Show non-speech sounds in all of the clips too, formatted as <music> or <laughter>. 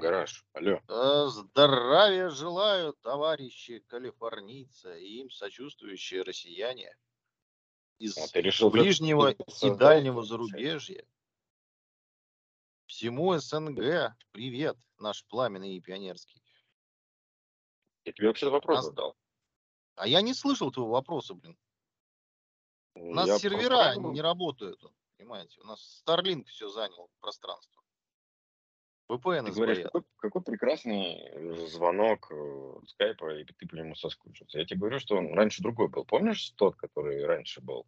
гараж. Алло. Э, Здравия желаю, товарищи калифорнийцы и им сочувствующие россияне из ты решил ближнего и дальнего зарубежья. Всему СНГ привет, наш пламенный и пионерский. Я тебе вообще вопрос Нас- задал. А я не слышал твоего вопроса, блин. У нас Я сервера не работают, понимаете? У нас Starlink все занял пространство. VPN Ты говоришь, какой, какой прекрасный звонок э, скайпа, и ты по нему соскучился. Я тебе говорю, что он раньше другой был. Помнишь тот, который раньше был?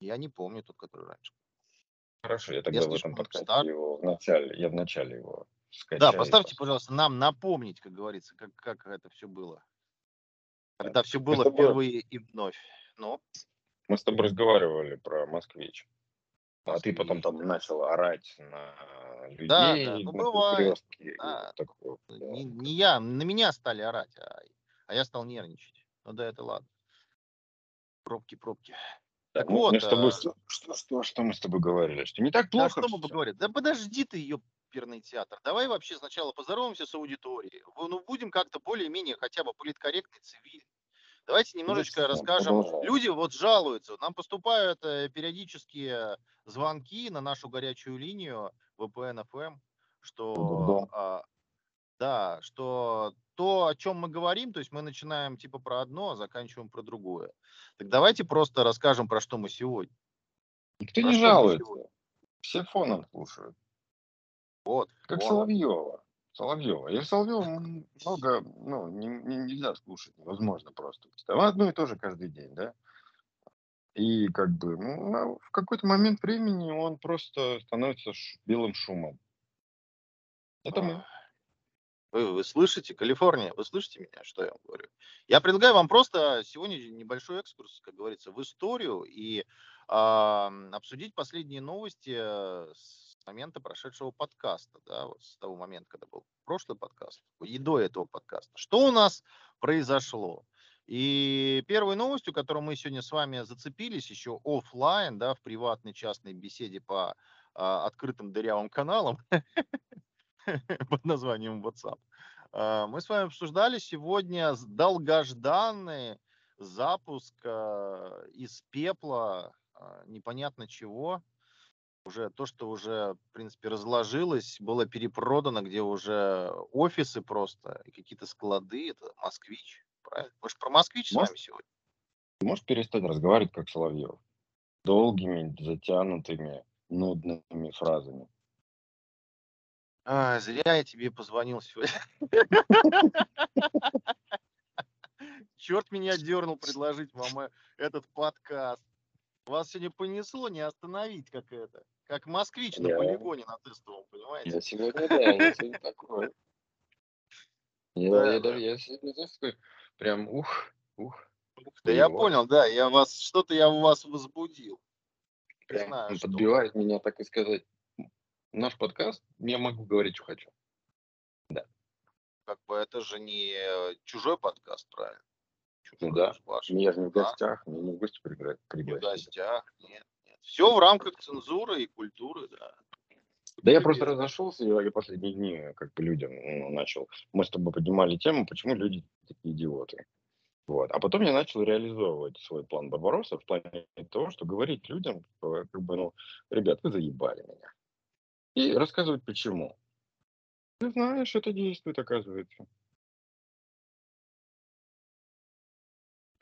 Я не помню тот, который раньше. Хорошо, я тогда Я в этом подкасте стар. его в начале, я в начале его Да, скачаю. поставьте, пожалуйста, нам напомнить, как говорится, как, как это все было. Когда все было впервые и вновь. Ну, Мы с тобой разговаривали про москвич. А ты потом там да. начал орать на людей, Да, да, ну, бывает, да. такое. Да. не, не я, на меня стали орать, а, а я стал нервничать. Ну да, это ладно. Пробки, пробки. Так, Так мы- вот, с тобой, а, что, что, что, что мы с тобой говорили? Что не так Да плохо что мы всё. поговорим? Да подожди ты, ее оперный театр. Давай вообще сначала поздороваемся с аудиторией. Ну, будем как-то более-менее хотя бы политкорректно, цивильно. Давайте немножечко расскажем. Люди вот жалуются. Нам поступают э, периодические звонки на нашу горячую линию VPN FM, что Дурдом. а, да, что то, о чем мы говорим, то есть мы начинаем типа про одно, а заканчиваем про другое. Так давайте просто расскажем, про что мы сегодня. Никто Про не жалуется. Все фоном слушают. Вот. Как вот. Соловьева. Соловьева. И Соловьева много, ну, не, не- нельзя слушать, невозможно просто. Одно и то же каждый день, да? И как бы ну, в какой-то момент времени он просто становится ш- белым шумом. Это мы. Вы, вы слышите, Калифорния, вы слышите меня, что я вам говорю? Я предлагаю вам просто сегодня небольшой экскурс, как говорится, в историю и м, обсудить последние новости э, с момента прошедшего подкаста, да, вот с того момента, когда был прошлый подкаст, и до этого подкаста. Что у нас произошло? И первой новостью, которую мы сегодня с вами зацепились еще оффлайн, да, в приватной частной беседе по а, открытым дырявым каналам, <laughs> под названием WhatsApp. А, Мы с вами обсуждали сегодня долгожданный запуск а, из пепла а, непонятно чего. Уже то, что уже, в принципе, разложилось, было перепродано, где уже офисы просто и какие-то склады. Это москвич, правильно? Мы же про москвич с Может, вами сегодня. Ты можешь перестать разговаривать как Соловьев? Долгими, затянутыми, нудными фразами. А, зря я тебе позвонил сегодня. <laughs> Черт меня дернул предложить вам э, этот подкаст. Вас сегодня понесло не остановить, как это. Как москвич на Я- полигоне на тестовом, понимаете? Я сегодня, да, я сегодня такой. Я, Да, я, да. я сегодня, такой, прям, ух, ух, Да я вот. понял, да, я вас, что-то я у вас возбудил. Не прям знаю, что. подбивает меня, так и сказать. Наш подкаст, я могу говорить, что хочу. Как бы это же не чужой подкаст, правильно? Чужой, Ну да. ваш. Я же не в Да. гостях, меня не в гости Не в гостях, нет. Все в рамках цензуры и культуры, да. Да я просто разошелся, я, последние дни как бы людям ну, начал. Мы с тобой поднимали тему, почему люди такие идиоты. Вот. А потом я начал реализовывать свой план Барбароса в плане того, что говорить людям, как бы, ну, ребят, вы заебали меня. И рассказывать почему. Ты знаешь, это действует, оказывается.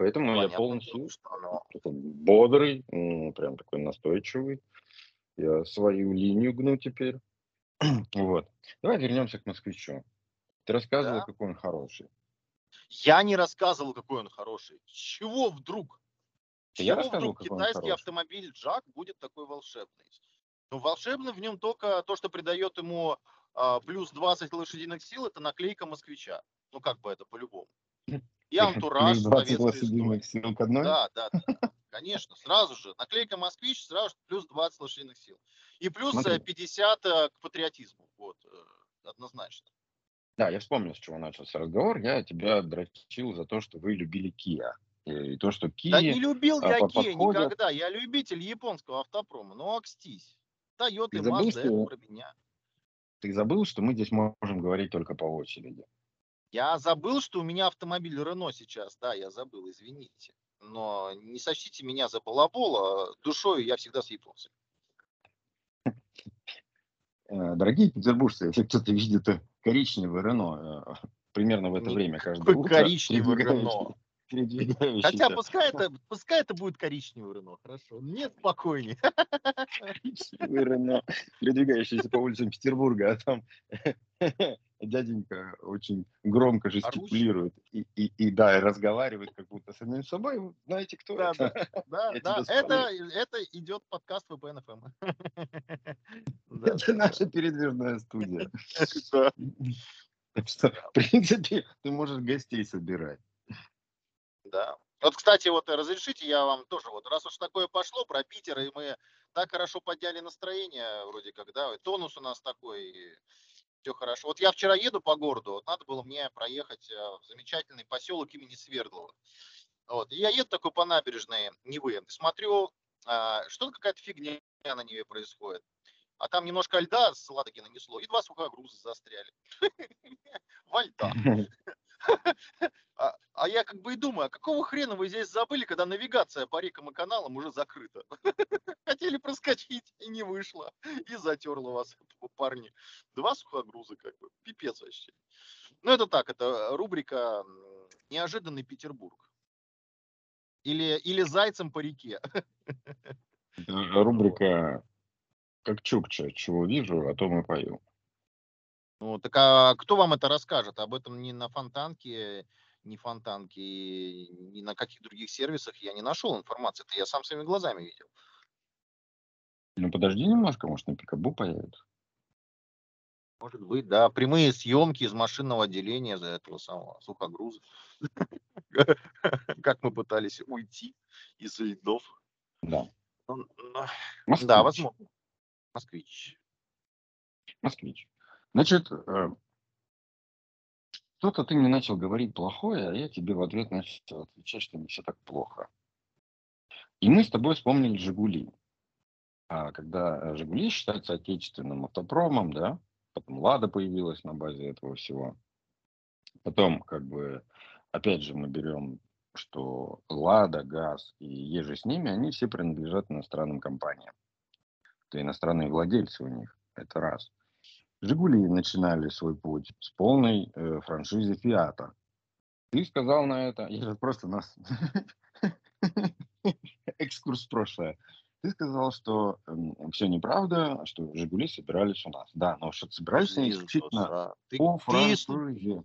Поэтому я Понятное полностью что оно бодрый, прям такой настойчивый. Я свою линию гну теперь. <clears throat> Вот. Давай вернемся к москвичу. Ты рассказывал, Да. какой он хороший. Я не рассказывал, какой он хороший. Чего вдруг? Да я чего рассказывал, вдруг китайский автомобиль Джак будет такой волшебный? Ну, волшебный в нем только то, что придает ему а, плюс 20 лошадиных сил, это наклейка москвича. Ну, как бы это по-любому. <clears throat> И антураж Плюс 20 советской лошадиных истории. сил к одной? Да, да, да. Конечно, сразу же. Наклейка москвич, сразу же плюс 20 лошадиных сил. И плюс Смотри. э, 50 э, к патриотизму. Вот, э, однозначно. Да, я вспомнил, с чего начался разговор. Я тебя дрочил за то, что вы любили Kia. И то, что Да не Kia любил а, я по- Kia никогда. Я любитель японского автопрома. Ну, окстись. Toyota и Mazda это про меня. ты забыл, что мы здесь можем говорить только по очереди. Я забыл, что у меня автомобиль Рено сейчас. Да, я забыл, извините. Но не сочтите меня за балабола. Душою я всегда с японцами. Э, Дорогие петербуржцы, если кто-то видит коричневый Рено э, примерно в это время каждое утро, коричневый Рено. Хотя пускай это, пускай это будет коричневый Рено. Хорошо. Мне спокойнее. коричневый Рено, передвигающийся по улицам Петербурга, а там дяденька очень громко жестикулирует и, и, и, да, и разговаривает как будто с самим собой. Вы Знаете, кто Да, это? Да, да. <laughs> Это, это идет подкаст VPN FM. <laughs> <laughs> Это наша передвижная студия. в принципе, ты можешь гостей собирать. Да. Вот, кстати, вот разрешите, я вам тоже, вот раз уж такое пошло про Питер, и мы так хорошо подняли настроение, вроде как, да, и тонус у нас такой, все хорошо. Вот я вчера еду по городу, вот надо было мне проехать э, в замечательный поселок имени Свердлова. Вот, я еду такой по набережной Невы, и смотрю, а, что-то какая-то фигня на Неве происходит. А там немножко льда с Ладоги нанесло, и два сухогруза застряли. <laughs> Во льдах. <laughs> А, а я как бы и думаю, а какого хрена вы здесь забыли, когда навигация по рекам и каналам уже закрыта? <laughs> Хотели проскочить, и не вышло. И затерло вас, парни. Два сухогруза, как бы. Пипец вообще. Ну, это так, это рубрика «Неожиданный Петербург». Или, или «Зайцем по реке». Это рубрика «Как Чукча, чего вижу, о том и пою». Ну, так а кто вам это расскажет? Об этом ни на Фонтанке, ни Фонтанке, ни на каких других сервисах я не нашел информации. Это я сам своими глазами видел. Ну, подожди немножко, может, на Пикабу появится. Может быть, да. Прямые съемки из машинного отделения за этого самого сухогруза. <laughs> Как мы пытались уйти из льдов. Да. Ну. Да, возможно. Москвич. Москвич. Значит, э, что-то ты мне начал говорить плохое, а я тебе в ответ начал отвечать, что не все так плохо. И мы с тобой вспомнили «Жигули». А когда «Жигули» считается отечественным автопромом, да, потом «Лада» появилась на базе этого всего. Потом, как бы, опять же, мы берем, что «Лада», «ГАЗ» и еже с ними, они все принадлежат иностранным компаниям. Это иностранные владельцы у них. Это раз. «Жигули» начинали свой путь с полной э, франшизы «Фиата». Ты сказал на это, я же просто нас... <laughs> Экскурс в прошлое. Ты сказал, что все неправда, что «Жигули» собирались у нас. Да, но что собирались они исключительно по франшизе.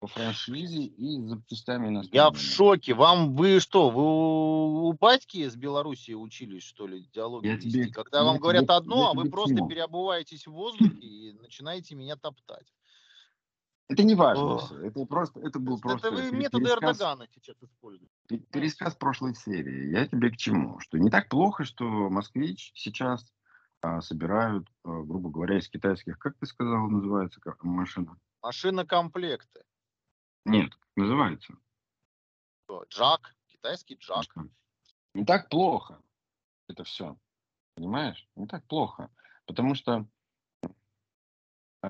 По франшизе и запчастями Я иностранными. в шоке. Вам вы что, вы у, у батьки из Белоруссии учились, что ли, диалоги Я вести? тебе- Когда я вам говорят тебе- одно, я а вы тебе просто чему? переобуваетесь в воздухе и начинаете меня топтать. Это не важно. Это просто, это был Это просто вы пере- методы пересказ, Эрдогана сейчас используете. пе- пересказ прошлой серии. Я тебе к чему? Что не так плохо, что москвич сейчас а, собирают, а, грубо говоря, из китайских, как ты сказал, называется как машина? Машинокомплекты. Нет, называется. Джак, китайский джак. Не так плохо это все. Понимаешь? Не так плохо. Потому что э,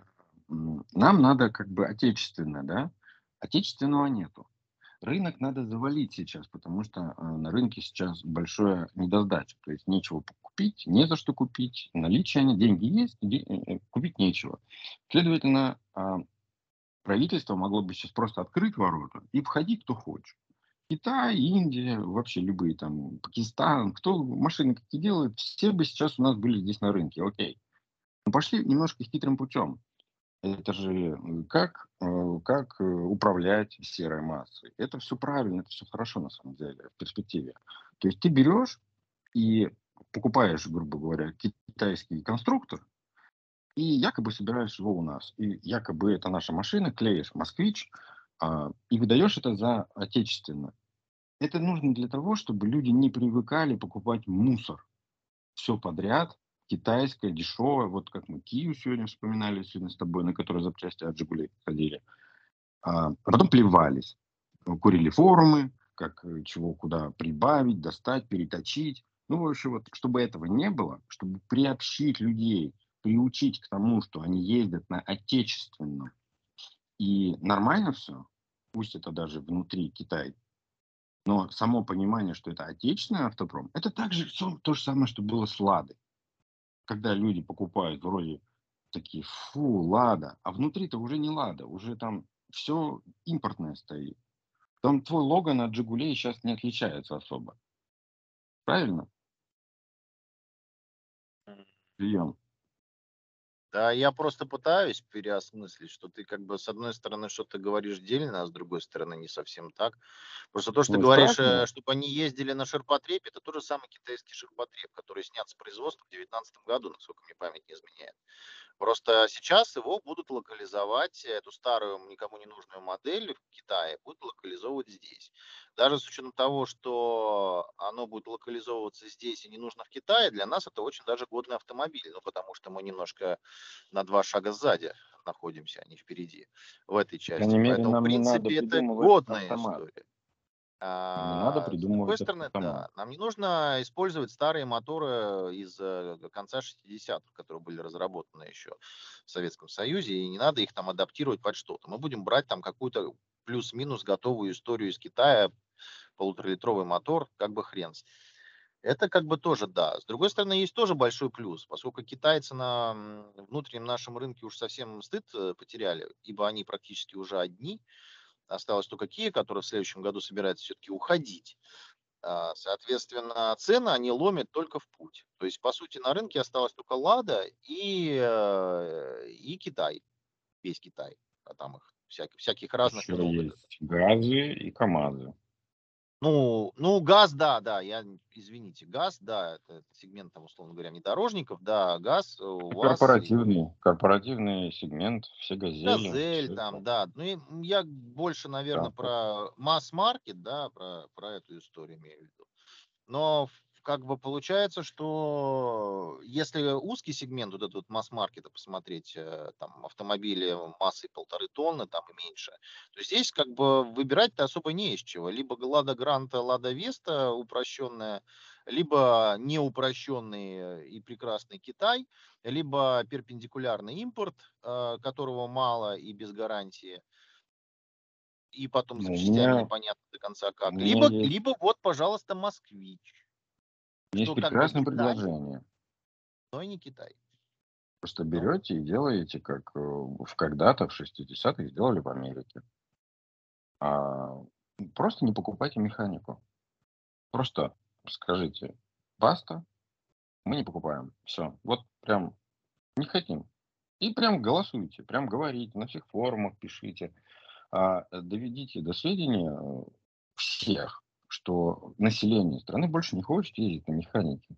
нам надо как бы отечественно, да? Отечественного нету. Рынок надо завалить сейчас, потому что э, на рынке сейчас большая недосдача. То есть нечего купить, не за что купить, наличие деньги есть, э, купить нечего. Следовательно, а, правительство могло бы сейчас просто открыть ворота и входи кто хочет. Китай, Индия, вообще любые там, Пакистан, кто машины какие делают, все бы сейчас у нас были здесь на рынке, окей. Но пошли немножко хитрым путем. Это же как, э, как э, управлять серой массой. Это все правильно, это все хорошо на самом деле в перспективе. То есть ты берешь и покупаешь, грубо говоря, китайский конструктор, и якобы собираешь его у нас. И якобы это наша машина, клеишь москвич, а, и выдаешь это за отечественно. Это нужно для того, чтобы люди не привыкали покупать мусор. Все подряд, китайское, дешевое. Вот как мы Кию сегодня вспоминали, сегодня с тобой, на которой запчасти от Жигулей ходили. А потом плевались. Курили форумы, как э, чего куда прибавить, достать, переточить. Ну, в общем, вот, чтобы этого не было, чтобы приобщить людей, приучить к тому, что они ездят на отечественном и нормально все, пусть это даже внутри Китая, но само понимание, что это отечественный автопром, это также все то же самое, что было с Ладой. Когда люди покупают вроде такие, фу, Лада, а внутри-то уже не Лада, уже там все импортное стоит. Там твой логан от Жигулей сейчас не отличается особо. Правильно? Прием. Да, я просто пытаюсь переосмыслить, что ты как бы с одной стороны что-то говоришь дельно, а с другой стороны не совсем так. Просто то, что ты Ну, говоришь, страшно. э, чтобы они ездили на ширпотребе, это тот же самый китайский ширпотреб, который снят с производства в 2019 году, насколько мне память не изменяет. Просто сейчас его будут локализовать, эту старую никому не нужную модель в Китае будут локализовывать здесь. Даже с учетом того, что оно будет локализовываться здесь и не нужно в Китае, для нас это очень даже годный автомобиль, ну потому что мы немножко на два шага сзади находимся, а не впереди в этой части. Поэтому, в принципе, это годная автомат. история. Не надо А, с другой придумывать стороны, да, нам не нужно использовать старые моторы из э, конца 60-х, которые были разработаны еще в Советском Союзе, и не надо их там адаптировать под что-то. Мы будем брать там какую-то плюс-минус готовую историю из Китая, полуторалитровый мотор, как бы хрен. Это как бы тоже да. С другой стороны, есть тоже большой плюс, поскольку китайцы на внутреннем нашем рынке уж совсем стыд э, потеряли, ибо они практически уже одни. Осталось только Kia, который в следующем году собирается все-таки уходить. А, Соответственно, цены они ломят только в путь. То есть, по сути, на рынке осталось только Лада и, э, и Китай. Весь Китай. А там их всяких, всяких разных Еще есть газы и КАМАЗы. Ну, ну, газ, да, да, я, извините, газ, да, это, это сегмент, там, условно говоря, внедорожников, да, газ э, у вас, и Корпоративный, корпоративный сегмент, все газели. газель всё там, это. да, ну, и я больше, наверное, Да. про масс-маркет, да, про, про эту историю имею в виду. Но в- как бы получается, что если узкий сегмент вот этот вот масс-маркета посмотреть, э, там автомобили массой полторы тонны, там и меньше, то здесь как бы выбирать-то особо не из чего. Либо Лада Гранта, Лада Веста упрощенная, либо неупрощенный и прекрасный Китай, либо перпендикулярный импорт, э, которого мало и без гарантии, и потом Ну, запчастями меня, непонятно до конца как. Либо, есть, либо вот, пожалуйста, москвич, есть что как бы прекрасное Китай, предложение. но и не Китай. Просто Ну, берете и делаете, как э, в когда-то, в 60-х, сделали в Америке. А, просто не покупайте механику. Просто скажите, баста, мы не покупаем. Все. Вот прям не хотим. И прям голосуйте, прям говорите, на всех форумах пишите. А, э, доведите до сведения э, всех, что население страны больше не хочет ездить на механике.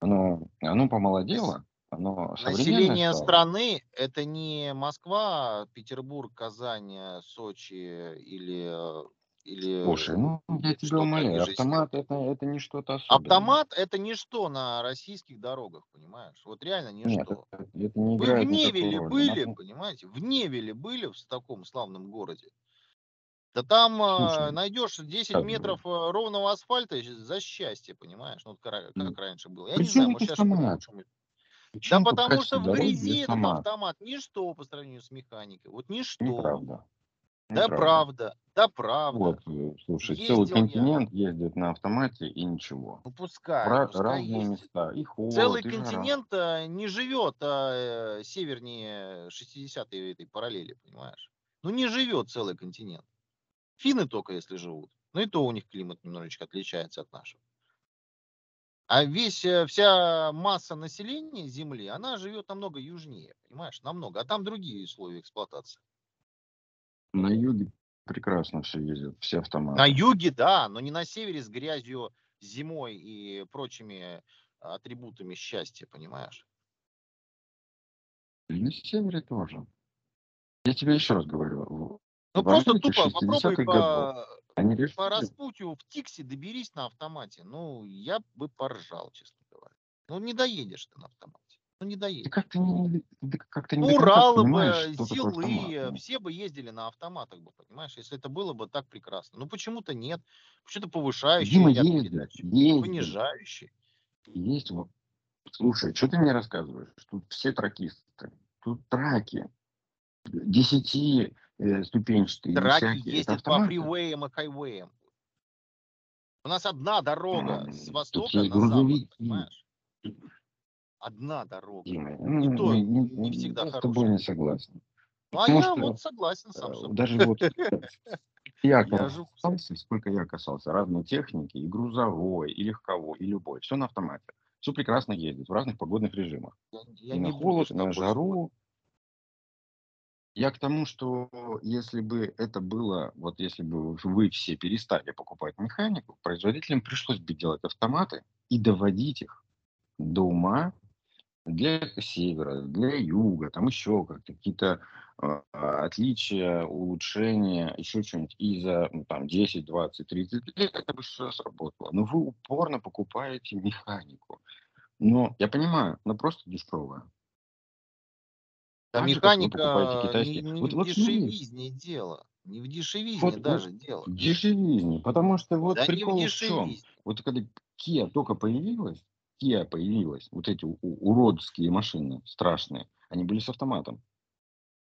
Оно, оно помолодело, оно Население стало. страны это не Москва, Петербург, Казань, э, Сочи или, э, или Слушай, ну я тебя умоляю, автомат это, это не что-то особенное. Автомат это ничто на российских дорогах, понимаешь? Вот реально Нет, ничто. это, это не Вы в Невеле были, Надо- понимаете? В Невеле были в таком славном городе. Да там э, Слушай, найдешь 10 как бы, метров э, ровного асфальта и за счастье, понимаешь? Ну, м, как раньше было. Я при не знаю, может сейчас автомат? лучше. При Да потому что в и грязи этот автомат? автомат ничто по сравнению с механикой. Вот ничто. Неправда. Да Неправда. правда, да правда. Вот, э, слушай, целый Ездил я. континент ездит на автомате и ничего. Ну пускай, ра- пускай разные ездит. места. И Целый холод, и жара. континент э, не живет а, э, севернее 60-й этой параллели, понимаешь? Ну не живет целый континент. Финны только если живут. Ну и то у них климат немножечко отличается от нашего. А весь, э, вся масса населения Земли, она живет намного южнее, понимаешь, намного. А там другие условия эксплуатации. На юге прекрасно все ездят, все На автоматы. юге, да, но не на севере с грязью, зимой и прочими атрибутами счастья, понимаешь? И на севере тоже. Я тебе еще раз говорю, Ну в просто Америке тупо попробуй 60-х годов по, они по решили, распутью в Тиксе доберись на автомате. Ну, я бы поржал, честно говоря. Ну, не доедешь ты на автомате. Ну, не доедешь. как-то не, как-то не Уралы бы. Зилы, ну. все бы ездили на автоматах бы, понимаешь, если это было бы так прекрасно. Ну, почему-то нет. Почему-то повышающие Дима передачи, ездит, понижающие. есть. вот. Слушай, что ты мне рассказываешь? Тут все тракисты. Тут траки. Десяти э, ступенчатые, не Траки всякие. Ездят по фривеям и хайвеям. У нас одна дорога с востока на запад, грузовики. понимаешь? Одна дорога. И то не, не не- всегда я с тобой хорошая. не согласен. Ну, а я что вот согласен сам э, собой. даже вот <laughs> я касался, сколько я касался разной техники, и грузовой, и легковой, и любой, все на автомате. Все прекрасно ездит в разных погодных режимах. Я, я И на холод, и на жару. Я к тому, что если бы это было, вот если бы вы все перестали покупать механику, производителям пришлось бы делать автоматы и доводить их до ума для севера, для юга, там еще как-то какие-то э, отличия, улучшения, еще что-нибудь. И за ну, там 10, 20, 30 лет это бы все сработало. Но вы упорно покупаете механику. Но я понимаю, она просто дешевая. Вы покупаете механика не, не Вот, в вот дешевизне дело. Не в дешевизне вот, вот даже дело. дешевизне, потому что вот Да не в прикол в чем? Вот когда Kia только появилась, Kia появилась, вот эти уродские машины страшные, они были с автоматом.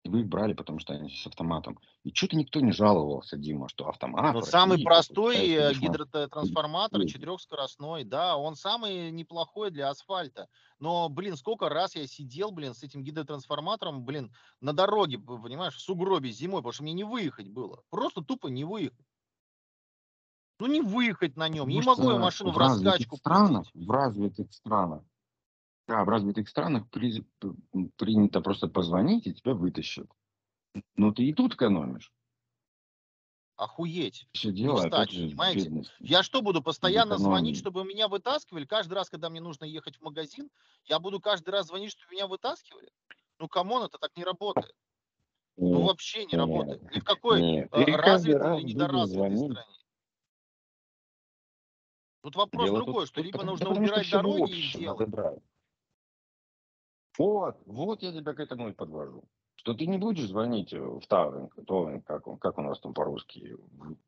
И вы их брали, потому что они с автоматом. И что-то никто не жаловался, Дима, что автомат Но в самый простой э, гидротрансформатор Ой, четырехскоростной, да, он самый неплохой для асфальта. Но, блин, сколько раз я сидел, блин, с этим гидротрансформатором, блин, на дороге, понимаешь, в сугробе зимой, потому что мне не выехать было. Просто тупо не выехать. Ну не выехать на нем. Не Потому могу я машину в в раскачку странах, в развитых странах, да, в развитых странах при- принято просто позвонить и тебя вытащат. Но ты и тут экономишь. Охуеть. Все Не дело, опять встать, же, понимаете? бедности. Я что буду постоянно звонить, экономии. чтобы меня вытаскивали? Каждый раз, когда мне нужно ехать в магазин, я буду каждый раз звонить, чтобы меня вытаскивали? Ну, come on, это так не работает. Ну, Нет, вообще не нет, работает. Ни в какой нет. каждый развитой раз или недоразвитой звонить. стране. Тут вопрос Дело другой, тут, что либо нужно убирать дороги и делать. надо брать. Вот, вот я тебя к этому и подвожу. Что ты не будешь звонить э, в towing, towing, как, он- как у нас там по-русски,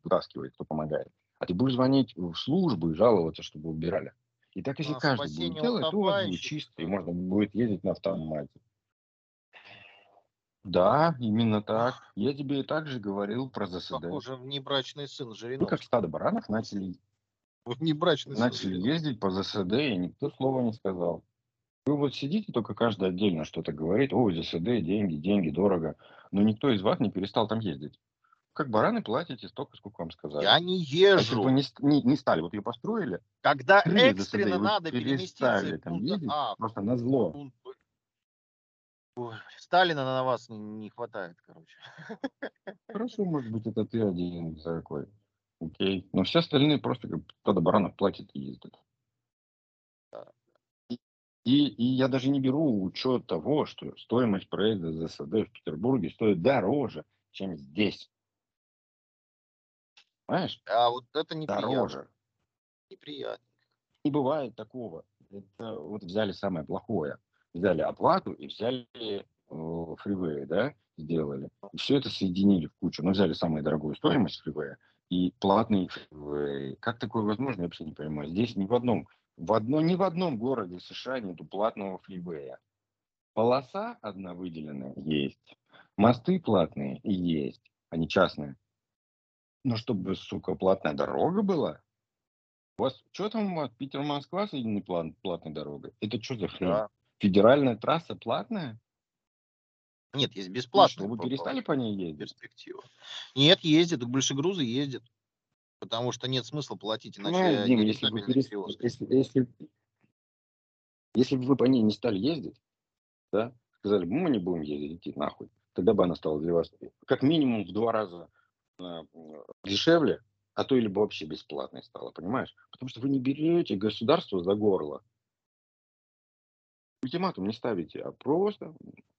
вытаскивает, кто помогает. А ты будешь звонить в службу и жаловаться, чтобы убирали. И так, если На каждый будет делать, то у вас будет чисто, и можно будет ездить на автомате. Да, именно так. Я тебе и так же говорил про ЗСД. Похоже, внебрачный сын Вы как Жириновского. стадо баранов начали, Внебрачный сын начали Жириновского. ездить по ЗСД, и никто слова не сказал. Вы вот сидите, только каждый отдельно что-то говорит. Ой, ЗСД, деньги, деньги, дорого. Но никто из вас не перестал там ездить. Как бараны платите столько, сколько вам сказали. Я не А если бы вы езжу. не, не, не стали, вот ее построили, Когда ЗСД, экстренно вы надо переместиться там ездить, А просто на зло. пункт Б. Ой, Сталина на вас не, не хватает, короче. <laughs> Хорошо, может быть, это ты один такой. Окей. Но все остальные просто как стадо баранов платят и ездят. И, и я даже не беру учет того, что стоимость проезда ЗСД в Петербурге стоит дороже, чем здесь. Понимаешь? А вот это неприятно. Дороже. Неприятно. Не бывает такого. Это вот взяли самое плохое. Взяли оплату и взяли э, фривей, да, сделали. И все это соединили в кучу. Но взяли самую дорогую стоимость фривея и платный фривей. Как такое возможно, я вообще не понимаю. Здесь ни в одном, в одно, ни в одном городе США нету платного фривея. Полоса одна выделенная есть. Мосты платные есть, они частные. Но чтобы, сука, платная дорога была, у вас что там от Питер-Москва соединены план, платной дорогой? Это что за хрень? Да. Федеральная трасса платная? Нет, есть Ну бесплатные что, вы перестали по ней ездить? перспектива. Нет, ездят, большегрузы ездят. Потому что нет смысла платить, иначе Понимаешь, Дим, если бы, если, если, если бы вы по ней не стали ездить, да, сказали бы, мы не будем ездить, идти нахуй, тогда бы она стала для вас как минимум в два раза э, дешевле, а то или бы вообще бесплатной стала, понимаешь? Потому что вы не берете государство за горло. Ультиматум не ставите, а просто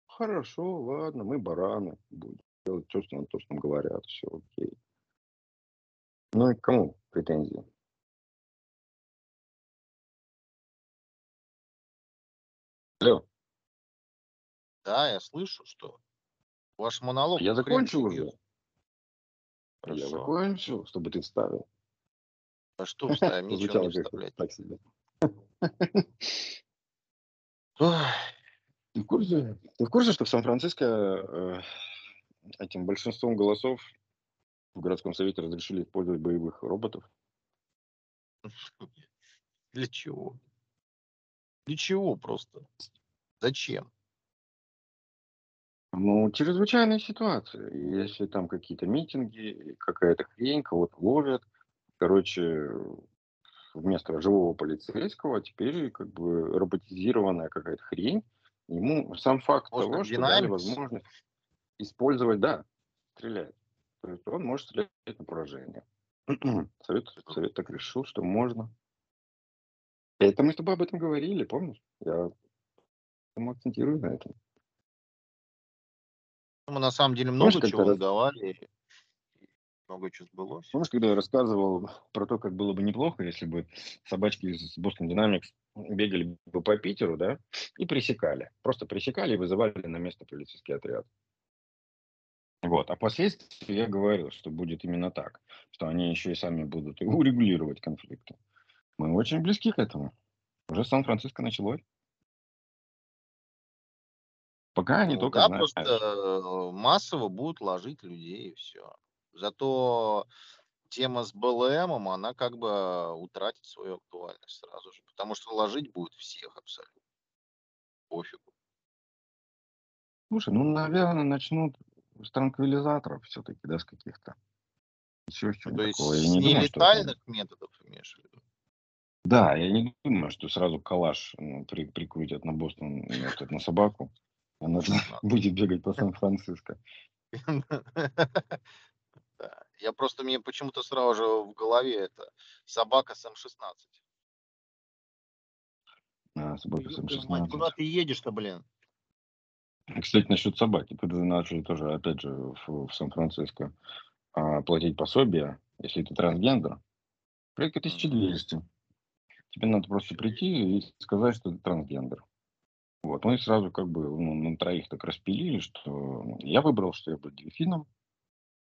хорошо, ладно, мы бараны, будем делать то, что нам, то, что нам говорят, все окей. Ну и к кому претензии? Алло. Да, я слышу, что ваш монолог. Я закончил уже. Я Хорошо. закончил, чтобы ты вставил. А что вставим? <laughs> Ничего не вставлять. так себе. Ты в курсе, ты в курсе, что в Сан-Франциско э, этим большинством голосов в городском совете разрешили использовать боевых роботов? <laughs> Для чего? Для чего просто? Зачем? Ну, чрезвычайная ситуация. Если там какие-то митинги, какая-то хрень, кого-то ловят, короче, вместо живого полицейского теперь как бы роботизированная какая-то хрень. Ему сам факт Может, того, что дали Динамикс? возможность использовать, да, стрелять. Он может стрелять на поражение. <clears throat> Совет, совет так решил, что можно. Это мы с тобой об этом говорили, помнишь? Я поэтому акцентирую на этом. Мы на самом деле Помнишь, много как чего раз- надавали. и Много чего сбылось. Помнишь, когда я рассказывал про то, как было бы неплохо, если бы собачки из Boston Dynamics бегали бы по Питеру, да, и пресекали. Просто пресекали и вызывали на место полицейский отряд. Вот. А впоследствии я говорил, что будет именно так, что они еще и сами будут <laughs> урегулировать конфликты. Мы очень близки к этому. Уже Сан-Франциско началось. Пока они Ну только да, знают. просто э, массово будут ложить людей и все. Зато тема с БЛМом, она как бы утратит свою актуальность сразу же. Потому что ложить будет всех абсолютно. Пофигу. Слушай, ну, наверное, начнут с транквилизаторов все-таки, да, с каких-то. Еще с Ну, чего то есть такого. Я с не думаю, что нелетальных методов имеешь в виду? Да, я не думаю, что сразу калаш ну, при- прикрутят на Бостон, ну, вот это, на собаку. Она <laughs> будет бегать по Сан-Франциско. <laughs> Я просто, мне почему-то сразу же в голове это собака с М16. А, собака твою мать, Куда М16. ты едешь-то, блин? Кстати, насчет собаки. Тут же начали тоже, опять же, в, в Сан-Франциско а, платить пособие, если ты трансгендер. Порядка 1200. Тебе надо просто прийти и сказать, что ты трансгендер. Вот, ну и сразу как бы ну, на троих так распилили, что я выбрал, что я буду дельфином,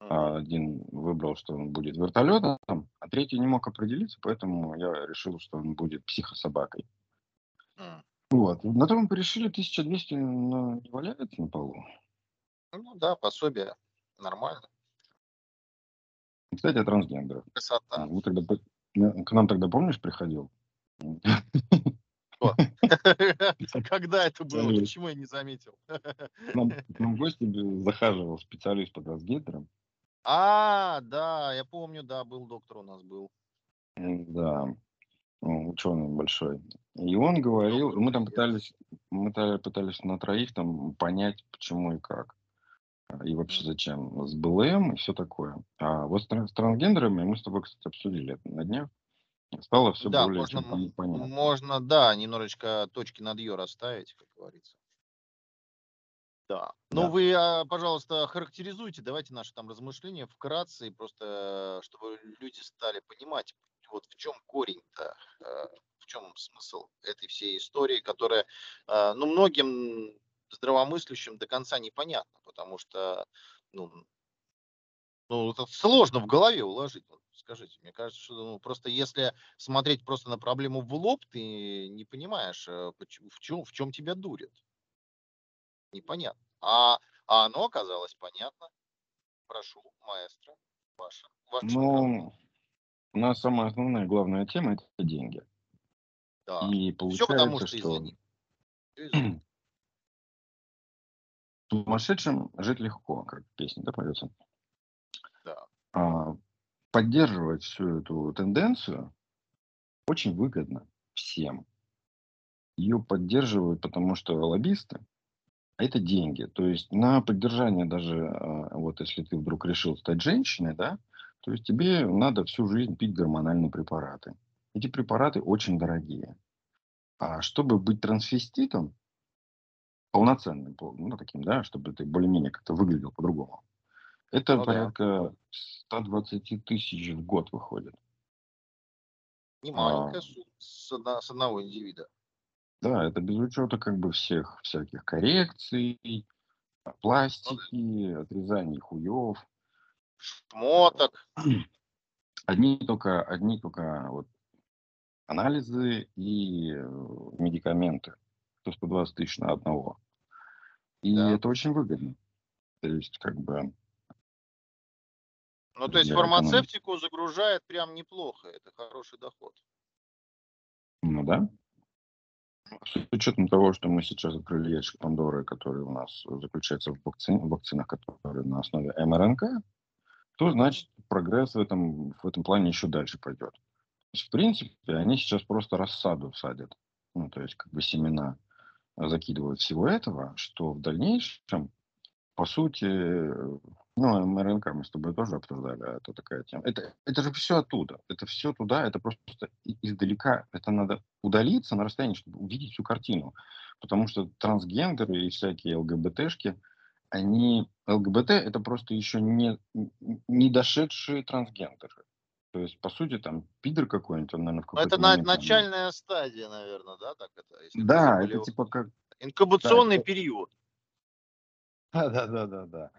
а один выбрал, что он будет вертолетом, а третий не мог определиться, поэтому я решил, что он будет психособакой. Вот. На том мы порешили, 1200 ну, не валяется на полу. Ну да, пособие нормально. Кстати, о трансгендерах. Красота. Вы тогда, на- к нам тогда, помнишь, приходил? <laughs> <laughs> Когда это было? Почему я не заметил? К нам, в гости захаживал специалист по трансгендерам. А, да, я помню, да, был доктор у нас был. Да, ученый большой. И он говорил, мы там пытались, мы та- пытались на троих там понять, почему и как. А, И вообще зачем. С БЛМ и все такое. А вот с, тран- с трансгендерами мы с тобой, кстати, обсудили это на днях. Стало все Да, более можно, чем пон- понятно. можно, да, немножечко точки над «ё» расставить, как говорится. Да. Ну, Да. вы, а, пожалуйста, характеризуйте, давайте наши там размышления вкратце, и просто, э, чтобы люди стали понимать, вот в чем корень-то, э, чем смысл этой всей истории, которая, э, ну, многим здравомыслящим до конца непонятна, потому что, ну, ну, это сложно в голове уложить. Скажите, мне кажется, что ну, просто если смотреть просто на проблему в лоб, ты не понимаешь, э, почему, в чем, в чем тебя дурят. Непонятно. А, а оно оказалось понятно. Прошу, маэстро, ваша. Ну, у нас самая основная, главная тема – это деньги. Да. И Все потому, получается, что что них. <clears throat> сумасшедшим жить легко, как песня, да, поется? Да. А, поддерживать всю эту тенденцию очень выгодно всем. Ее поддерживают, потому что лоббисты, а это деньги. То есть на поддержание даже, а, вот если ты вдруг решил стать женщиной, да, то есть тебе надо всю жизнь пить гормональные препараты. Эти препараты очень дорогие. А чтобы быть трансвеститом, полноценным, пол- ну, таким, да, чтобы ты более-менее как-то выглядел по-другому, это Ну да. порядка 120 тысяч в год выходит. Не маленькая А. сумма с, одного индивида. Да, это без учета как бы всех всяких коррекций, пластики, отрезаний хуев. шмоток. Одни только, одни только вот анализы и э, медикаменты. 120 тысяч на одного. И Да. это очень выгодно. То есть, как бы, Ну, то есть для экономики. фармацевтику загружает прям неплохо. Это хороший доход. Ну да. С учетом того, что мы сейчас открыли ящик Пандоры, который у нас заключается в, вакци- в вакцинах, которые на основе МРНК, то значит прогресс в этом, в этом плане еще дальше пойдет. В принципе, они сейчас просто рассаду садят. Ну, то есть, как бы семена закидывают всего этого, что в дальнейшем, по сути, ну, МРНК мы с тобой тоже обсуждали, а это такая тема. Это, это же все оттуда. Это все туда, это просто издалека. Это надо удалиться на расстоянии, чтобы увидеть всю картину. Потому что трансгендеры и всякие ЛГБТшки, они... ЛГБТ это просто еще не, не дошедшие трансгендеры. То есть, по сути, там, пидор какой-нибудь, он, наверное, в Ну, какой-то это на- момент... там, начальная стадия, наверное, да, так это? Если Да, это более- типа как... Инкубационный период. Да, да, да, да, да.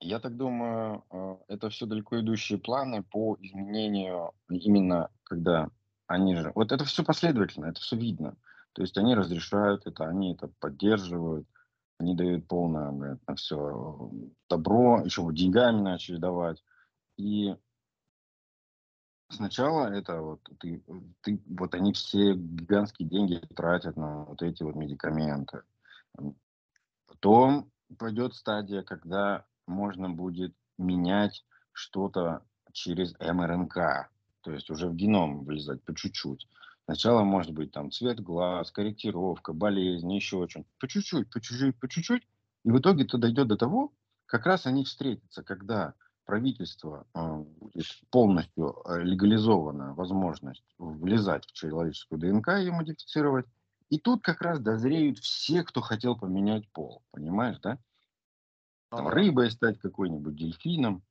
Я так думаю, э, это все далеко идущие планы по изменению именно когда они же... Вот это все последовательно, это все видно. То есть они разрешают это, они это поддерживают, они дают полное говорят, на все добро, еще деньгами начали давать. И сначала это вот ты, ты вот они все гигантские деньги тратят на вот эти вот медикаменты. Потом пойдет стадия, когда можно будет менять что-то через МРНК, то есть уже в геном влезать по чуть-чуть. Сначала может быть там цвет глаз, корректировка, болезнь, еще что-нибудь. По чуть-чуть, по чуть-чуть, по чуть-чуть. И в итоге это дойдет до того, как раз они встретятся, когда правительство э, будет полностью э, легализована возможность влезать в человеческую ДНК и ее модифицировать. И тут как раз дозреют все, кто хотел поменять пол. Понимаешь, да? Там, рыбой стать какой-нибудь, дельфином.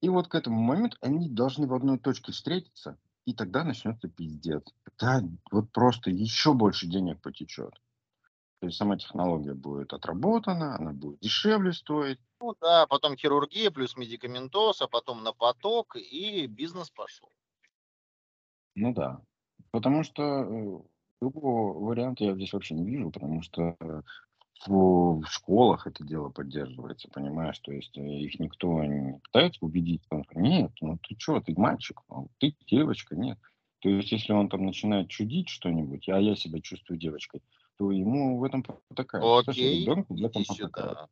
И вот к этому моменту они должны в одной точке встретиться, и тогда начнется пиздец. Да, вот просто еще больше денег потечет. То есть сама технология будет отработана, она будет дешевле стоить. Ну да, потом хирургия плюс медикаментоз, а потом на поток, и бизнес пошел. Ну да. Потому что э, другого варианта я здесь вообще не вижу, потому что э, в, в школах это дело поддерживается, понимаешь? То есть э, их никто не пытается убедить, том, что нет, ну ты что, ты мальчик, ну, ты девочка, нет. То есть если он там начинает чудить что-нибудь, а я себя чувствую девочкой, то ему в этом потакают. Кстати, Окей, ребенку в этом сюда.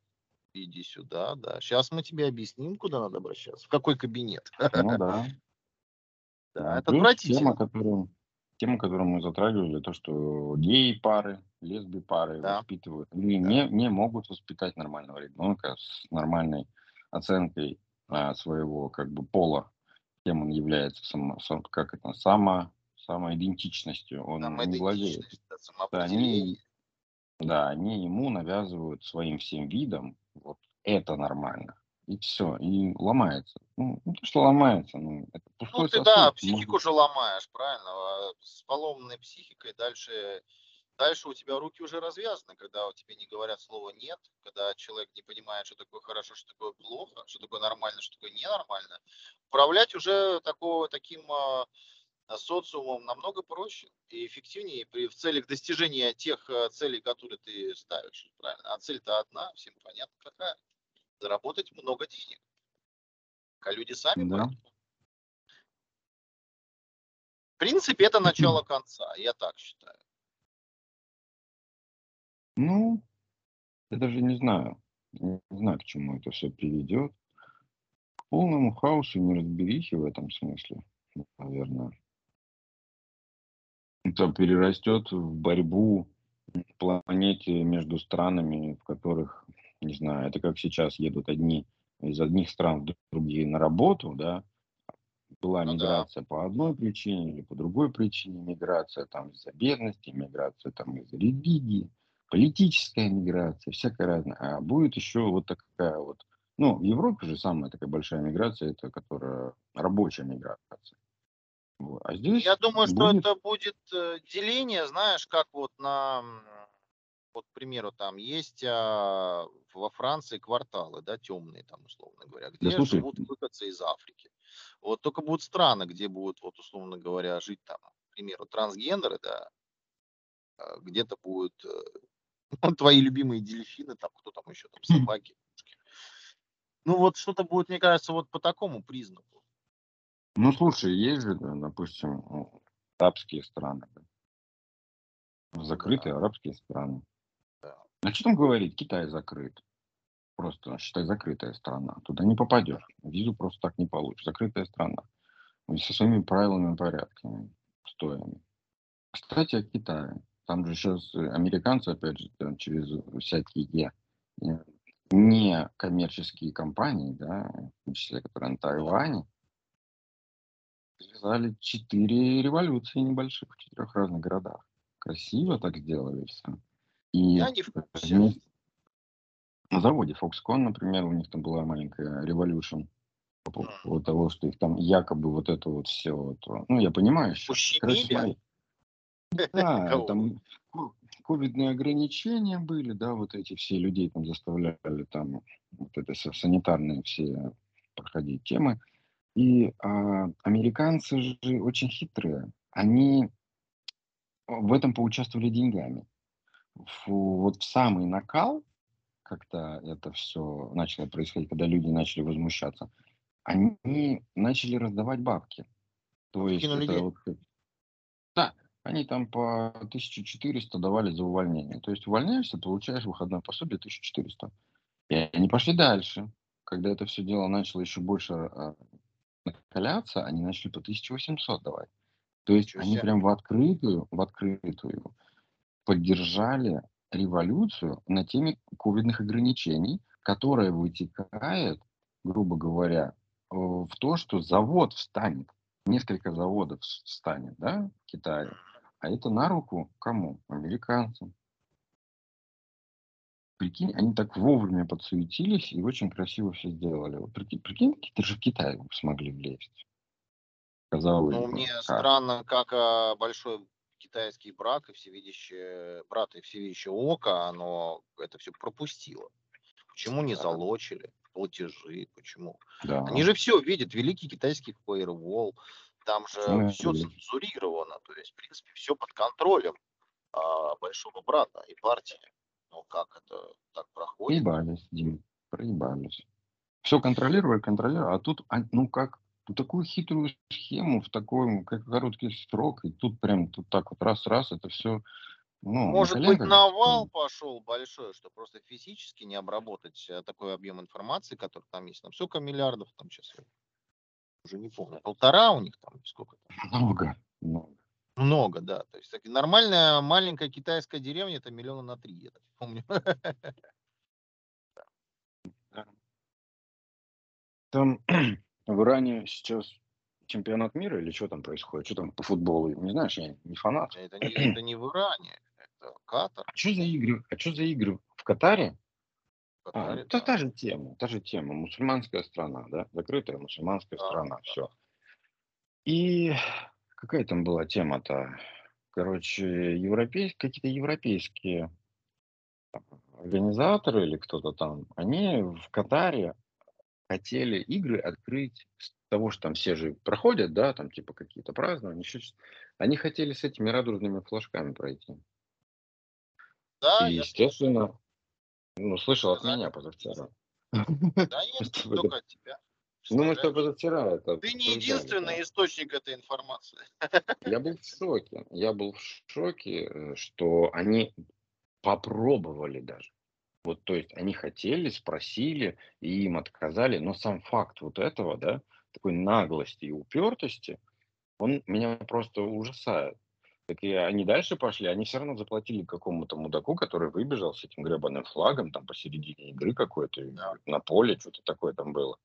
Иди сюда, да. Сейчас мы тебе объясним, куда надо обращаться. В какой кабинет. Ну да. <laughs> Да, это отвратительно. Тема, которую, тема, которую мы затрагивали, то, что гей-пары, лесби-пары Да. воспитывают, они Да. не, не могут воспитать нормального ребенка с нормальной оценкой а, своего как бы пола, кем он является, само, сам- как это, само, самоидентичностью. Он не владеет. Да, самоопределение. Да, они ему навязывают своим всем видом, вот это нормально. И все, и ломается. Ну, не то, что ломается, ну, это пустой Ну ты сосуд. да, Может психику же ломаешь, правильно? А С поломанной психикой дальше, дальше у тебя руки уже развязаны, когда у тебе не говорят слово нет, когда человек не понимает, что такое хорошо, что такое плохо, что такое нормально, что такое ненормально. Управлять уже такого, таким а, социумом намного проще и эффективнее при, в целях достижения тех а, целей, которые ты ставишь. Правильно? А цель-то одна, всем понятно какая. Заработать много денег. А люди сами Да. В принципе, это начало <clears throat> конца, я так считаю. Ну, я даже не знаю. Не знаю, к чему это все приведет. К полному хаосу и неразберихе в этом смысле, наверное. Это перерастет в борьбу планете между странами, в которых, не знаю, это как сейчас едут одни из одних стран в другие на работу, да, была Ну да. миграция по одной причине или по другой причине миграция, там из-за бедности, миграция там из-за религии, политическая миграция, всякая разная. А будет еще вот такая вот, ну, в Европе же самая такая большая миграция, это которая рабочая миграция. А здесь Я думаю, что будет... это будет э, деление, знаешь, как вот на, вот, к примеру, там есть а, во Франции кварталы, да, темные там, условно говоря, где Да слушай, живут выходцы из Африки. Вот только будут страны, где будут, вот, условно говоря, жить там, к примеру, трансгендеры, да, а, где-то будут э, <laughs> ну, твои любимые дельфины, там, кто там еще, там, собаки. кошки. Ну, вот что-то будет, мне кажется, вот по такому признаку. Ну слушай, есть же, да, допустим, ну, арабские страны, да, Да, закрытые арабские страны. да. А что там говорить, Китай закрыт. Просто, считай, закрытая страна. Туда не попадешь. Визу просто так не получишь. Закрытая страна. И Со своими правилами и порядками, устоями. Кстати, о Китае. Там же сейчас американцы, опять же, там через всякие э, не коммерческие компании, да, в том числе, которые на Тайване, связали четыре революции небольших в четырех разных городах. Красиво так сделали все. И Я не в курсе. вместе- на заводе Foxconn, например, у них там была маленькая революция по поводу того, что их там якобы вот это вот все, вот, ну, я понимаю, сейчас, короче, да, <laughs> там ко- ковидные ограничения были, да, вот эти все людей там заставляли там вот это са- санитарные все проходить темы. И а, американцы же очень хитрые. Они в этом поучаствовали деньгами. Фу, вот в самый накал, когда это все начало происходить, когда люди начали возмущаться, они начали раздавать бабки. То есть Кинули это вот да, они там по 1400 давали за увольнение. То есть увольняешься, получаешь выходное пособие 1400. И они пошли дальше. Когда это все дело начало еще больше а, накаляться, они начали по 1800 давать. То есть они прям в открытую, в открытую поддержали революцию на теме ковидных ограничений, которая вытекает, грубо говоря, э, в то, что завод встанет, несколько заводов встанет, да, в Китае, а это на руку кому? Американцам. Прикинь, они так вовремя подсуетились и очень красиво все сделали. Вот прикинь, прикинь, какие-то же в Китай смогли влезть. Казалось Ну, бы, мне как? странно, как а, большой китайский брак и всевидящее, брат и всевидящее око, оно это все пропустило. Почему не залочили платежи? Почему? Да. Они же все видят. Великий китайский фаервол. Там же Всё все цензурировано. То есть, в принципе, все под контролем а, большого брата и партии. Ну, как это так проходит? Проебались, Дим, проебались. Все контролировали, контролировали, а тут, а, ну как, ну, такую хитрую схему в такой как короткий срок, и тут прям тут так вот раз-раз это все, ну, Может на быть, навал пошел большой, что просто физически не обработать э, такой объем информации, который там есть. Там сколько миллиардов там сейчас? Уже не помню. Полтора у них там, сколько там? Много, много. Много, да. То есть так, нормальная маленькая китайская деревня это миллиона на три, я так помню. <laughs> Там <clears throat> в Иране сейчас чемпионат мира или что там происходит? Что там по футболу? Не знаешь, я не фанат. Это не, это не в Иране, это Катар. А что за игры? А что за игры в Катаре? в А, Катаре, та, да. та же тема, та же тема. Мусульманская страна, да? Закрытая мусульманская Да, страна, да. все. И какая там была тема-то? Короче, европейские, какие-то европейские организаторы или кто-то там, они в Катаре хотели игры открыть с того, что там все же проходят, да, там типа какие-то празднования, еще. Они хотели с этими радужными флажками пройти. Да, И, я естественно, ну, слышал от меня позавчера. Да нет, <laughs> только от тебя. Ну, мы что Представляешь? позавчера это Ты не единственный да. источник этой информации. Я был в шоке. Я был в шоке, э, что они попробовали даже. Вот, то есть они хотели, спросили, и им отказали, но сам факт вот этого, да, такой наглости и упертости, он меня просто ужасает. Так и они дальше пошли, они все равно заплатили какому-то мудаку, который выбежал с этим гребаным флагом там посередине игры какой-то, Да. на поле, что-то такое там было.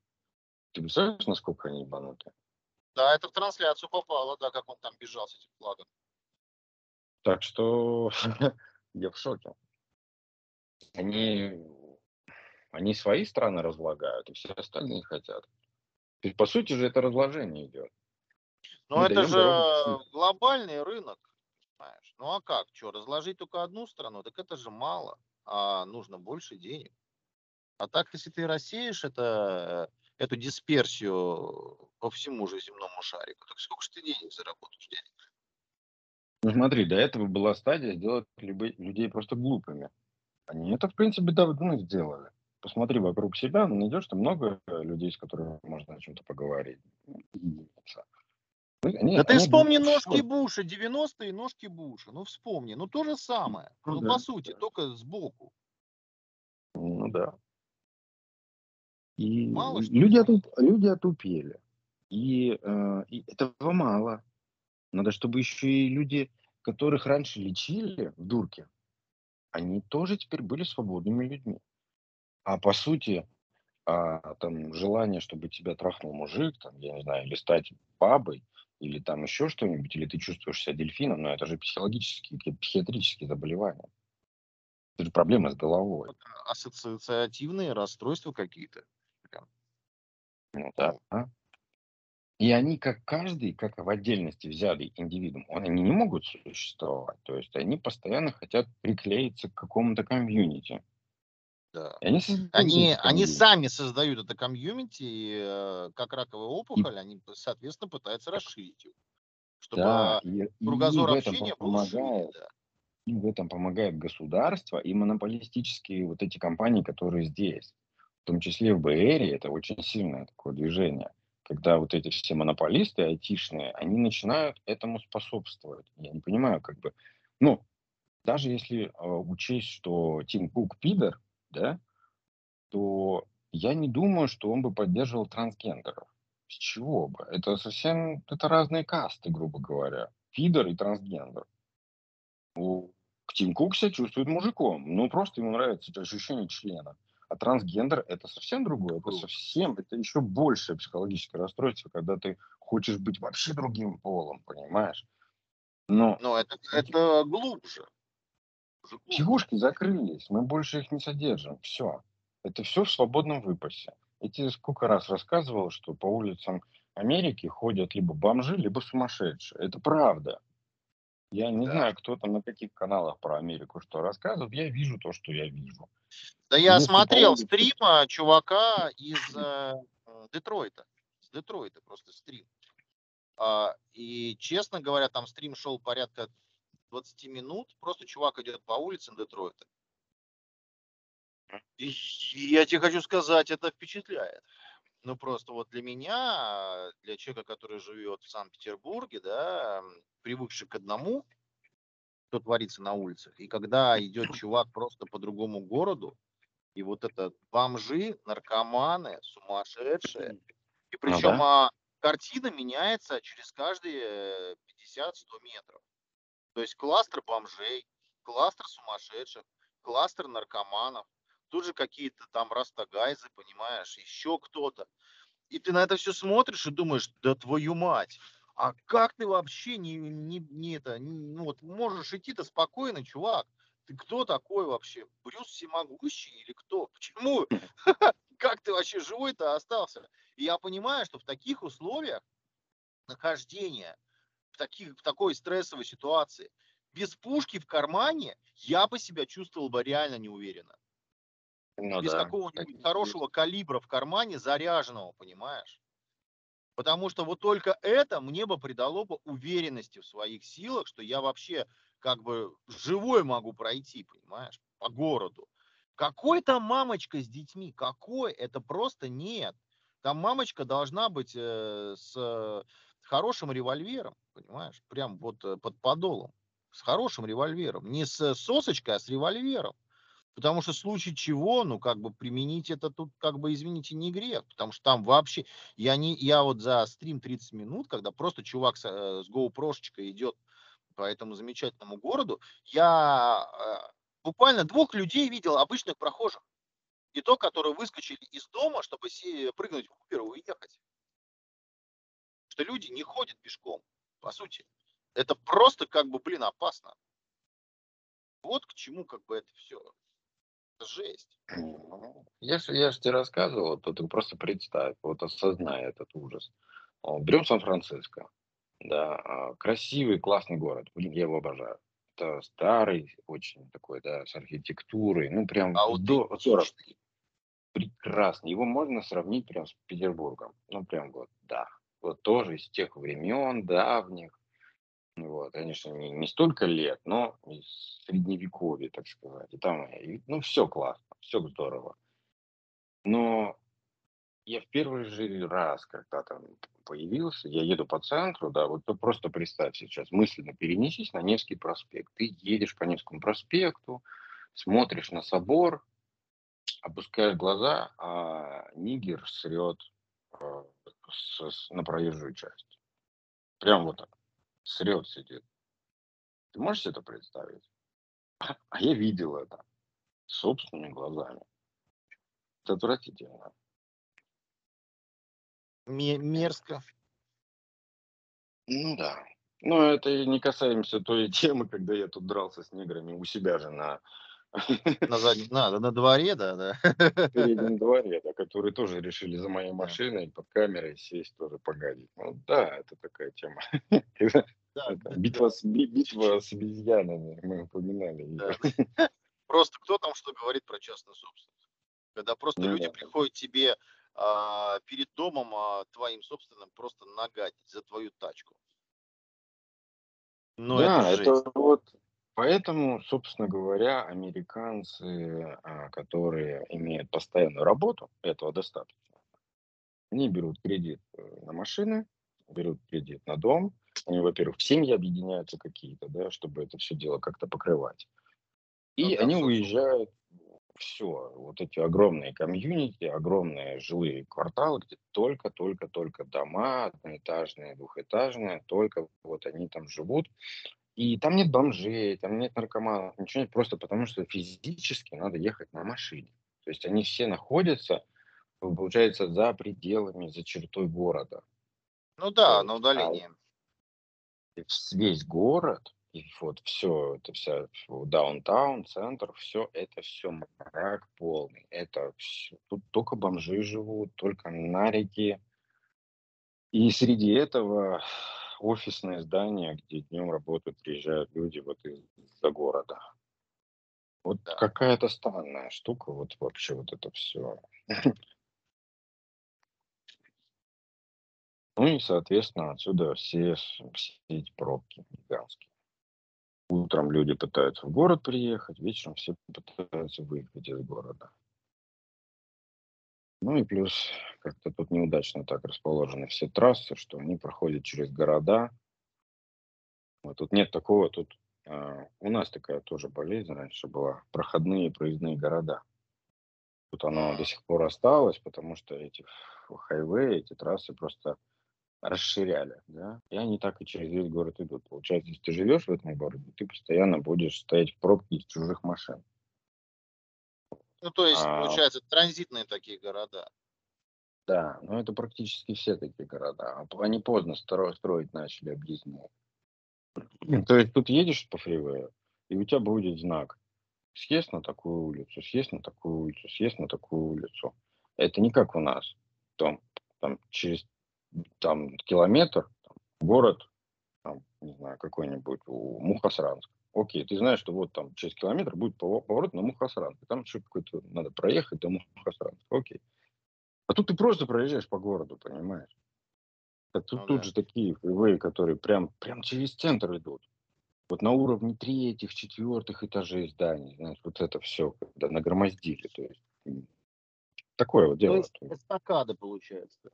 Ты представляешь, насколько они ебанутые? Да, это в трансляцию попало, да, как он там бежал с этим флагом. Так что <laughs> я в шоке. Они, они свои страны разлагают, и все остальные хотят. То есть, по сути же, это разложение идет. Но это же глобальный рынок, понимаешь? Ну а как? Что, разложить только одну страну? Так это же мало, а нужно больше денег. А так, если ты рассеешь это, эту дисперсию по всему же земному шарику, так сколько же ты денег заработаешь, денег? Ну смотри, до этого была стадия сделать людей просто глупыми. Они это, в принципе, давно сделали. Посмотри вокруг себя, найдешь там много людей, с которыми можно о чем-то поговорить. Они, да ты вспомни ножки Буша, 90-е ножки Буша. Ну вспомни, ну то же самое. Ну, ну да, по сути, да. только сбоку. Ну да. И Мало люди, отуп, люди отупели. И, э, и этого мало. Надо, чтобы еще и люди, которых раньше лечили в дурке, они тоже теперь были свободными людьми. А по сути, а, там желание, чтобы тебя трахнул мужик, там, я не знаю, или стать бабой, или там еще что-нибудь, или ты чувствуешь себя дельфином, но это же психологические, психиатрические заболевания. Это же проблема с головой. Ассоциативные расстройства какие-то. Ну да. И они, как каждый, как в отдельности взятый индивидуум, они не могут существовать. То есть они постоянно хотят приклеиться к какому-то комьюнити. Да. И они, они, они сами создают это комьюнити, и, э, как раковая опухоль, и... они, соответственно, пытаются расширить его. Чтобы да, кругозор и общения был шире. Да. Им в этом помогает государство и монополистические вот эти компании, которые здесь. Том числе в БР, это очень сильное такое движение когда вот эти все монополисты айтишные, они начинают этому способствовать. Я не понимаю, как бы, ну, даже если э, учесть, что Тим Кук пидор, да, то я не думаю, что он бы поддерживал трансгендеров. С чего бы? Это совсем, это разные касты, грубо говоря. Пидор и трансгендер. У Тим Кук себя чувствует мужиком. Ну, просто ему нравится ощущение члена. А трансгендер это совсем другое, это совсем, это еще большее психологическое расстройство, когда ты хочешь быть вообще другим полом, понимаешь? Но, Но это, это глубже. Психушки закрылись, мы больше их не содержим, все. Это все в свободном выпасе. Я тебе сколько раз рассказывал, что по улицам Америки ходят либо бомжи, либо сумасшедшие. Это правда. Я не да. знаю, кто там на каких каналах про Америку что рассказывает. Я вижу то, что я вижу. Да я Если смотрел по стрим чувака из э, Детройта. С Детройта просто стрим. А, и, честно говоря, там стрим шел порядка 20 минут. Просто чувак идет по улице Детройта. И я тебе хочу сказать, это впечатляет. Ну, просто вот для меня, для человека, который живет в Санкт-Петербурге, да, привыкший к одному, что творится на улицах, и когда идет чувак просто по другому городу, и вот это бомжи, наркоманы, сумасшедшие, и причем ну, да. а, картина меняется через каждые 50-100 метров. То есть кластер бомжей, кластер сумасшедших, кластер наркоманов, тут же какие-то там растагайзы, понимаешь, еще кто-то. И ты на это все смотришь и думаешь, да твою мать, а как ты вообще не, не, не это, не, ну вот можешь идти-то спокойно, чувак? Ты кто такой вообще? Брюс всемогущий или кто? Почему? <laughs> Как ты вообще живой-то остался? И я понимаю, что в таких условиях нахождения, в, таких, в такой стрессовой ситуации, без пушки в кармане, я бы себя чувствовал бы реально неуверенно. Ну, без да, какого-нибудь хорошего калибра в кармане, заряженного, понимаешь? Потому что вот только это мне бы придало бы уверенности в своих силах, что я вообще как бы живой могу пройти, понимаешь, по городу. Какой там мамочка с детьми? Какой? Это просто нет. Там мамочка должна быть э, с хорошим револьвером, понимаешь, прям вот э, под подолом, с хорошим револьвером. Не с сосочкой, а с револьвером. Потому что в случае чего, ну, как бы применить это тут, как бы, извините, не грех. Потому что там вообще, я не, я вот за стрим 30 минут, когда просто чувак с, э, с GoPro идет по этому замечательному городу, я э, буквально двух людей видел, обычных прохожих. И то, которые выскочили из дома, чтобы си, прыгнуть в Uber и уехать. Что люди не ходят пешком, по сути. Это просто, как бы, блин, опасно. Вот к чему, как бы, это все жесть. Если я же тебе рассказывал, то ты просто представь, вот осознай этот ужас. Берем Сан-Франциско. да, а, красивый, классный город, блин, я его обожаю. Это старый, очень такой, да, с архитектурой, ну прям здо- здорово, Аутентичный. прекрасно. Его можно сравнить прям с Петербургом, ну прям вот, да, вот тоже из тех времен давних, вот, конечно, не, не столько лет, но из средневековья, так сказать. И там, и, ну, все классно, все здорово. Но я в первый же раз, когда там появился, я еду по центру, да, вот просто представь сейчас, мысленно перенесись на Невский проспект. Ты едешь по Невскому проспекту, смотришь на собор, опускаешь глаза, а нигер срет э, с- с- на проезжую часть. Прям вот так. Срет сидит. Ты можешь себе это представить? А я видел это собственными глазами. Это отвратительно. Ме- Мерзко. Ну да. Но это и не касаемся той <laughs> темы, когда я тут дрался с неграми у себя же на На, заднем- на, на дворе, да, да. переднем <laughs> дворе, да, которые тоже решили за моей машиной под камерой сесть тоже погадить. Ну да, это такая тема. Да, <laughs> да, Битва с, би- битва с обезьянами, мы упоминали. да. <laughs> Просто кто там что говорит про частную собственность? Когда просто Ну люди да. приходят тебе а, перед домом а, твоим собственным просто нагадить за твою тачку. Ну, Да, это это вот поэтому, собственно говоря, американцы, а, которые имеют постоянную работу, этого достаточно. Они берут кредит э, на машины, берут кредит на дом. Они, во-первых, в семьи объединяются какие-то, да, чтобы это все дело как-то покрывать. Ну И да, они всё. уезжают, все, вот эти огромные комьюнити, огромные жилые кварталы, где только-только-только дома, одноэтажные, двухэтажные, только вот они там живут. И там нет бомжей, там нет наркоманов, ничего нет, просто потому что физически надо ехать на машине. То есть они все находятся, получается, за пределами, за чертой города. Ну да, на есть, удалении. а весь город, и вот все, это вся даунтаун, центр, все это все мрак полный. Это всё- тут только бомжи живут, только нарики. И среди этого офисное здание, где днем работают, приезжают люди вот из-за города. Вот Да. какая-то странная штука, вот вообще вот это все. <laughs> Ну и, соответственно, отсюда все, все эти пробки гигантские. Утром люди пытаются в город приехать, вечером все пытаются выехать из города. Ну и плюс как-то тут неудачно так расположены все трассы, что они проходят через города. Вот тут нет такого, тут а, у нас такая тоже болезнь раньше была, проходные проездные города. Тут оно до сих пор осталось, потому что эти хайвеи, эти трассы просто расширяли, да, и они так и через весь город идут. Получается, если ты живешь в этом городе, ты постоянно будешь стоять в пробке из чужих машин. Ну, то есть, А, получается, транзитные такие города. да, но это практически все такие города. Они поздно стро- строить начали объездные. То есть тут едешь по фривею, и у тебя будет знак. Съезд на такую улицу, съезд на такую улицу, съезд на такую улицу. Это не как у нас. Там, там через там, километр, там, город, там, не знаю, какой-нибудь у Мухосранск. Окей, ты знаешь, что вот там через километр будет пово- поворот на Мухосранск. и Там еще какой-то надо проехать до Мухосранска. Окей. А тут ты просто проезжаешь по городу, понимаешь? А тут, Ну тут да. же такие фривеи, которые прям, прям через центр идут. Вот на уровне третьих, четвертых этажей зданий, знаешь, вот это все, когда нагромоздили. То есть такое вот То дело. есть, эстакада получается.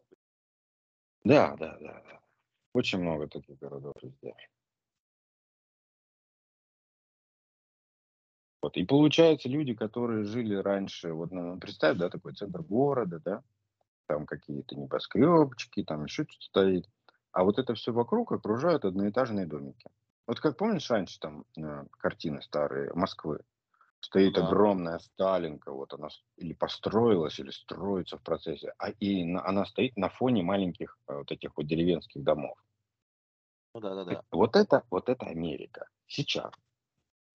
Да, да, да, да. Очень много таких городов везде. Вот. И получается, люди, которые жили раньше, вот ну, представь, да, такой центр города, да, там какие-то небоскребчики, там еще что-то стоит. А вот это все вокруг окружают одноэтажные домики. Вот как помнишь раньше там э, картины старые Москвы? Стоит Да. огромная Сталинка, вот она или построилась, или строится в процессе, а и на- она стоит на фоне маленьких э, вот этих вот деревенских домов. Ну да, да, да. Вот это, вот это Америка сейчас.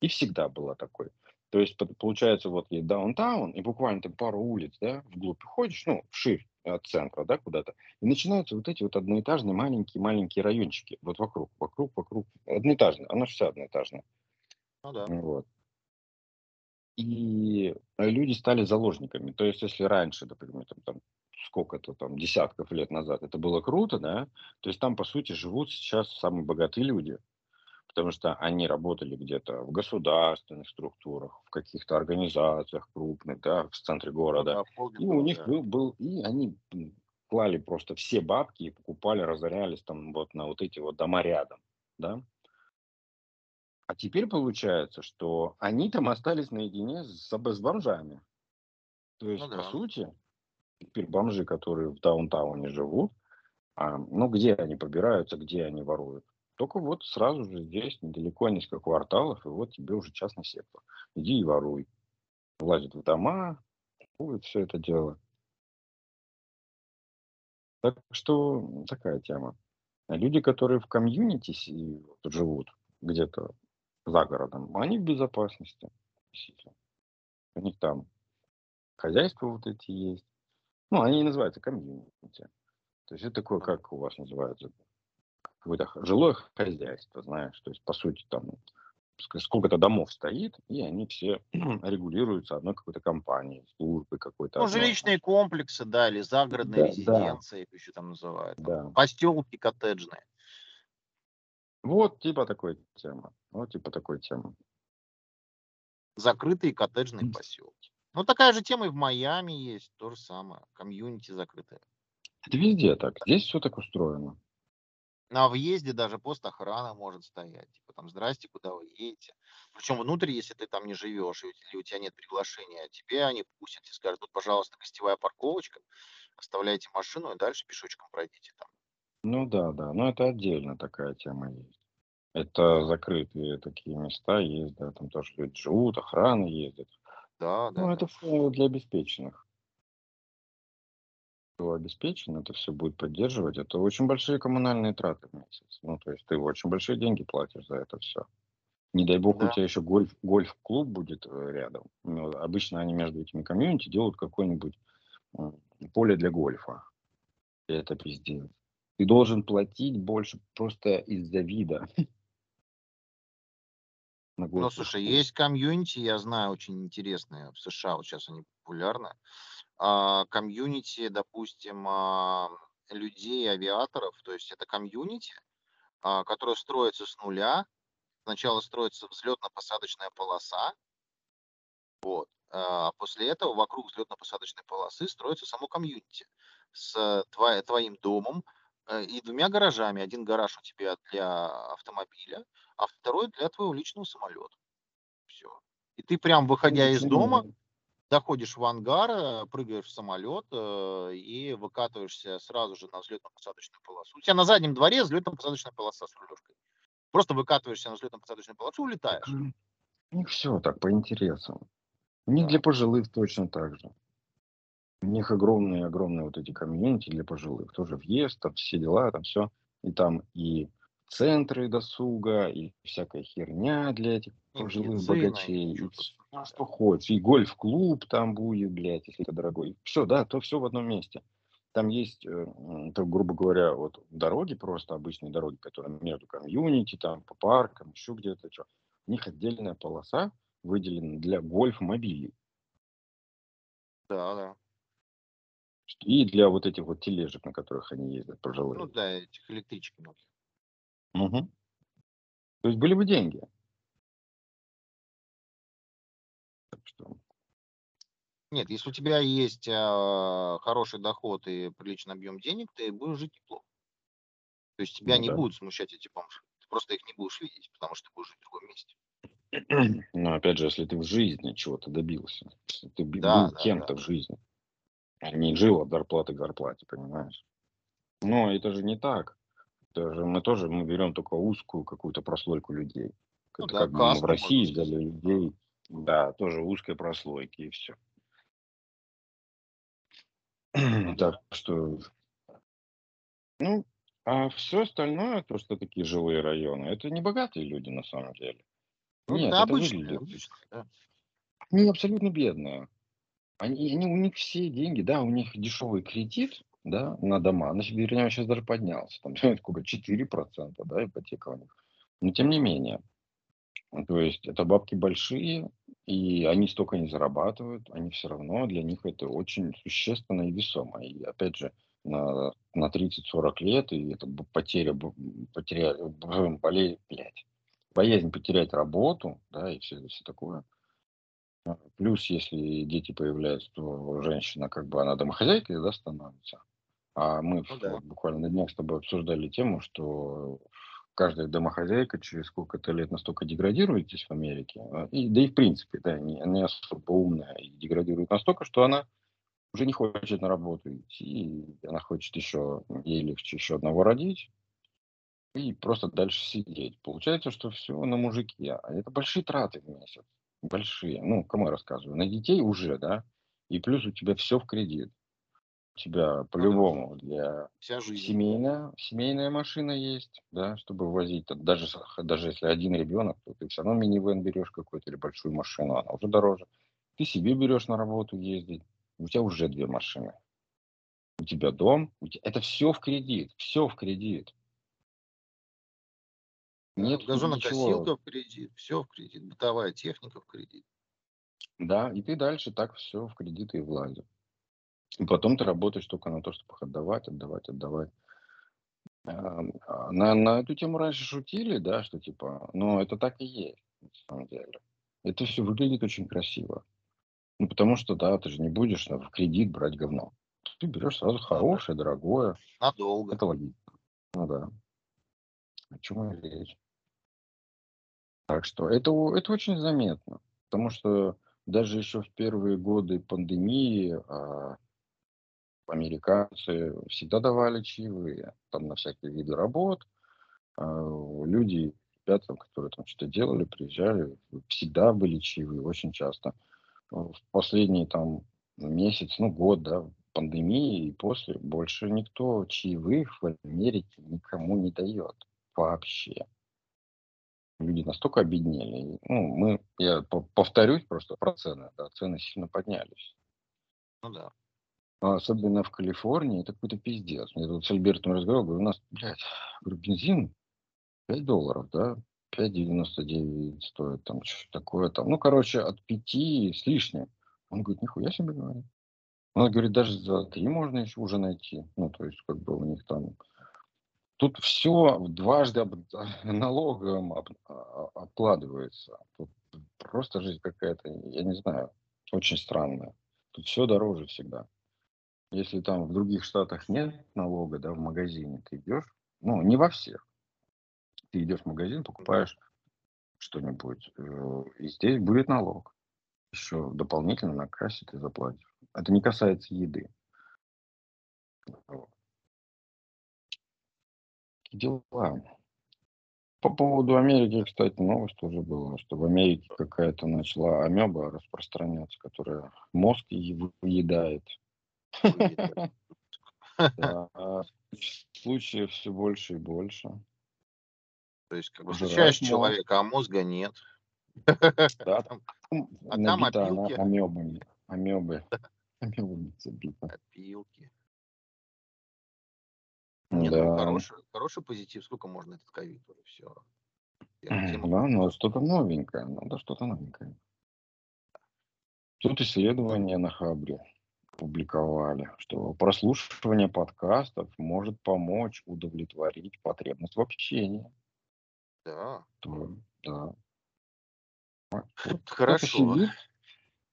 И всегда была такой. То есть получается, вот есть даунтаун, и буквально ты пару улиц, да, вглубь ходишь, ну, вширь от центра, да, куда-то, и начинаются вот эти вот одноэтажные маленькие-маленькие райончики, вот вокруг, вокруг, вокруг, одноэтажные, она вся одноэтажная. Ну да. Вот. И люди стали заложниками. То есть, если раньше, например, там, там сколько-то там десятков лет назад это было круто, да, то есть там, по сути, живут сейчас самые богатые люди, потому что они работали где-то в государственных структурах, в каких-то организациях крупных, да, в центре Ну города. да, И у них был, был и они клали просто все бабки и покупали, разорялись там вот на вот эти вот дома рядом, да. А теперь получается, что они там остались наедине с, с бомжами. То Ну есть, по да. сути, теперь бомжи, которые в даунтауне живут, а, ну, где они побираются, где они воруют? Только вот сразу же здесь, недалеко, несколько кварталов, и вот тебе уже частный сектор. Иди и воруй. Влазят в дома, воруют все это дело. Так что такая тема. Люди, которые в комьюнити живут, где-то за городом, они в безопасности. У них там хозяйства вот эти есть. Ну, они называются комьюнити. То есть это такое, как у вас называется, какое-то жилое хозяйство, знаешь. То есть, по сути, там ск- сколько-то домов стоит, и они все <clears throat> регулируются одной какой-то компанией, службой какой-то Ну, одной. жилищные комплексы, да, или загородные Да, да, резиденции, их еще там называют. Там, да. постелки коттеджные. Вот типа такой темы. Вот типа такой темы. Закрытые коттеджные поселки. Ну, такая же тема и в Майами есть, то же самое. Комьюнити закрытые. Это везде так. Здесь все так устроено. На въезде даже пост охраны может стоять. Типа там, здрасте, куда вы едете? Причем внутрь, если ты там не живешь, или у тебя нет приглашения, тебе они пустят и скажут, тут, пожалуйста, гостевая парковочка, оставляйте машину и дальше пешочком пройдите там. Ну да, да. Но это отдельно такая тема есть. Это закрытые такие места есть, да, там тоже люди живут, охрана ездит. да, да, Ну, да. это для обеспеченных. Обеспечен, это все будет поддерживать. Это очень большие коммунальные траты в месяц. Ну, то есть ты очень большие деньги платишь за это все. Не дай бог, у Да. тебя еще гольф, гольф-клуб будет э, рядом. Ну, обычно они между этими комьюнити делают какое-нибудь поле для гольфа. И это пиздец. Ты должен платить больше просто из-за вида Ну, слушай, есть комьюнити, я знаю, очень интересные в США, вот сейчас они популярны. А, комьюнити, допустим, а, людей-авиаторов, то есть это комьюнити, а, которое строится с нуля. Сначала строится взлетно-посадочная полоса, вот. А после этого вокруг взлетно-посадочной полосы строится само комьюнити с тво- твоим домом э, и двумя гаражами. Один гараж у тебя для автомобиля, а второй для твоего личного самолета. Все. И ты прям выходя из дома, Доходишь в ангар, э, прыгаешь в самолет э, и выкатываешься сразу же на взлетно-посадочную полосу. У тебя на заднем дворе взлетно-посадочная полоса с рулежкой. Просто выкатываешься на взлетно-посадочную полосу улетаешь. у них все так по интересам. У них для Да. пожилых точно так же. У них огромные-огромные вот эти комьюнити для пожилых. Тоже въезд, там все дела, там все. И там и центры досуга, и всякая херня для этих И пожилых богачей. И Да. что хочешь. И гольф-клуб там будет, блядь, если это дорогой. Все, да, то все в одном месте. Там есть, э, то, грубо говоря, вот дороги, просто обычные дороги, которые между комьюнити, там, по паркам, еще где-то, что. У них отдельная полоса выделена для гольф-мобилей. Да, да. И для вот этих вот тележек, на которых они ездят, Ну пожилые. да, этих электричек многих. Мгм. То есть были бы деньги. Так что, Нет, если у тебя есть а, хороший доход и приличный объем денег, ты будешь жить неплохо. То есть тебя ну не да. будут смущать эти бомжи. Ты просто их не будешь видеть, потому что ты будешь жить в другом месте. <clears throat> Но опять же, если ты в жизни чего-то добился, если ты Да, был да, кем-то в жизни, а не жил от зарплаты к зарплате, понимаешь? Но это же не так. Это же мы тоже мы берем только узкую какую-то прослойку людей. Ну Это да, как бы в России взяли людей, да, тоже узкой прослойки и все. <clears throat> Так что, ну, а все остальное, то, что такие жилые районы, это не богатые люди на самом деле. Ну Нет, да, это обычные, выглядит. да. Они абсолютно бедные. Они, они, у них все деньги, да, у них дешевый кредит, да, на дома. На вернее, сейчас даже поднялся. Там <laughs> сколько? 4%, да, ипотека у них. Но тем не менее. То есть это бабки большие, и они столько не зарабатывают, они все равно, для них это очень существенно и весомо. И опять же, на, на 30-40 лет, и это потеря, потеря, <laughs> болезнь, блядь, боязнь потерять работу, да, и все, все такое. А, плюс, если дети появляются, то женщина, как бы, она домохозяйкой, да, становится. А мы ну, да. буквально на днях с тобой обсуждали тему, что каждая домохозяйка через сколько-то лет настолько деградирует здесь в Америке, а, и, да и в принципе, да, не, не особо умная, и деградирует настолько, что она уже не хочет на работу идти, и она хочет еще, ей легче еще одного родить, и просто дальше сидеть. Получается, что все на мужике. А это большие траты в месяц. Большие. Ну, кому я рассказываю? На детей уже, да? И плюс у тебя все в кредит тебя по-любому для Вся жизнь. семейная, семейная машина есть, да, чтобы возить, даже, даже если один ребенок, то ты все равно минивэн берешь какой-то или большую машину, она уже дороже. Ты себе берешь на работу ездить, у тебя уже две машины. У тебя дом, у тебя... это все в кредит, все в кредит. Нет газонокосилка в кредит, все в кредит, бытовая техника в кредит. Да, и ты дальше так все в кредиты и влазишь. И потом ты работаешь только на то, чтобы их отдавать, отдавать, отдавать. А, на, на эту тему раньше шутили, да, что типа, ну это так и есть, на самом деле. Это все выглядит очень красиво. Ну, потому что, да, ты же не будешь в кредит брать говно. Ты берешь сразу хорошее, дорогое. Надолго. Это логично. Ну да. О чем и речь. Так что это, это очень заметно. Потому что даже еще в первые годы пандемии а, американцы всегда давали чаевые, там на всякие виды работ. А, люди, ребята, которые там что-то делали, приезжали, всегда были чаевые, очень часто. В последний там месяц, ну год, да, пандемии и после больше никто чаевых в Америке никому не дает вообще. Люди настолько обеднели. Ну, мы, я повторюсь просто про цены, да, цены сильно поднялись. Ну да. А особенно в Калифорнии, это какой-то пиздец. Я тут с Альбертом разговаривал, говорю, у нас, блядь, бензин 5 долларов, да, 5,99 стоит, там, что такое там. Ну, короче, от 5 с лишним. Он говорит, нихуя себе, говорит. Он говорит, даже за 3 можно еще уже найти. Ну, то есть, как бы у них там... Тут все дважды об... <laughs> налогом об... А, обкладывается. Тут просто жизнь какая-то, я не знаю, очень странная. Тут все дороже всегда. Если там в других штатах нет налога, да, в магазине ты идешь, ну, не во всех. Ты идешь в магазин, покупаешь что-нибудь, э, и здесь будет налог. Еще дополнительно на кассе ты заплатишь. Это не касается еды. Дела. По поводу Америки, кстати, новость тоже была, что в Америке какая-то начала амеба распространяться, которая мозг выедает. Случаев все больше и больше. То есть, как бы встречаешь человека, а мозга нет. Да, <laughs> там, а там опилки. Амебами. Амебы. Амебами <laughs> забита. Опилки. Нет, ну, да. ну, хороший, хороший позитив. Сколько можно этот ковид уже все? Да, но что-то новенькое. Надо что-то новенькое. Тут исследование на Хабре публиковали, что прослушивание подкастов может помочь удовлетворить потребность в общении. Да. То, да. Вот Хорошо. Сидит,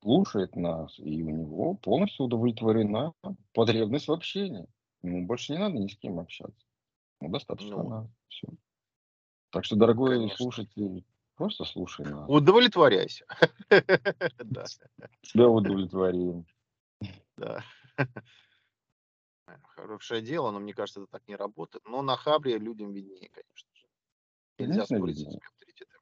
слушает нас, и у него полностью удовлетворена потребность в общении. Ему больше не надо ни с кем общаться. Ну, достаточно ну, надо. Все. Так что, дорогой конечно. слушатель, просто слушай нас. Удовлетворяйся. Тебя удовлетворим. Да. Хорошее дело, но мне кажется, это так не работает. Но на Хабре людям виднее, конечно же. Нельзя Конечно, спорить с этими авторитетами.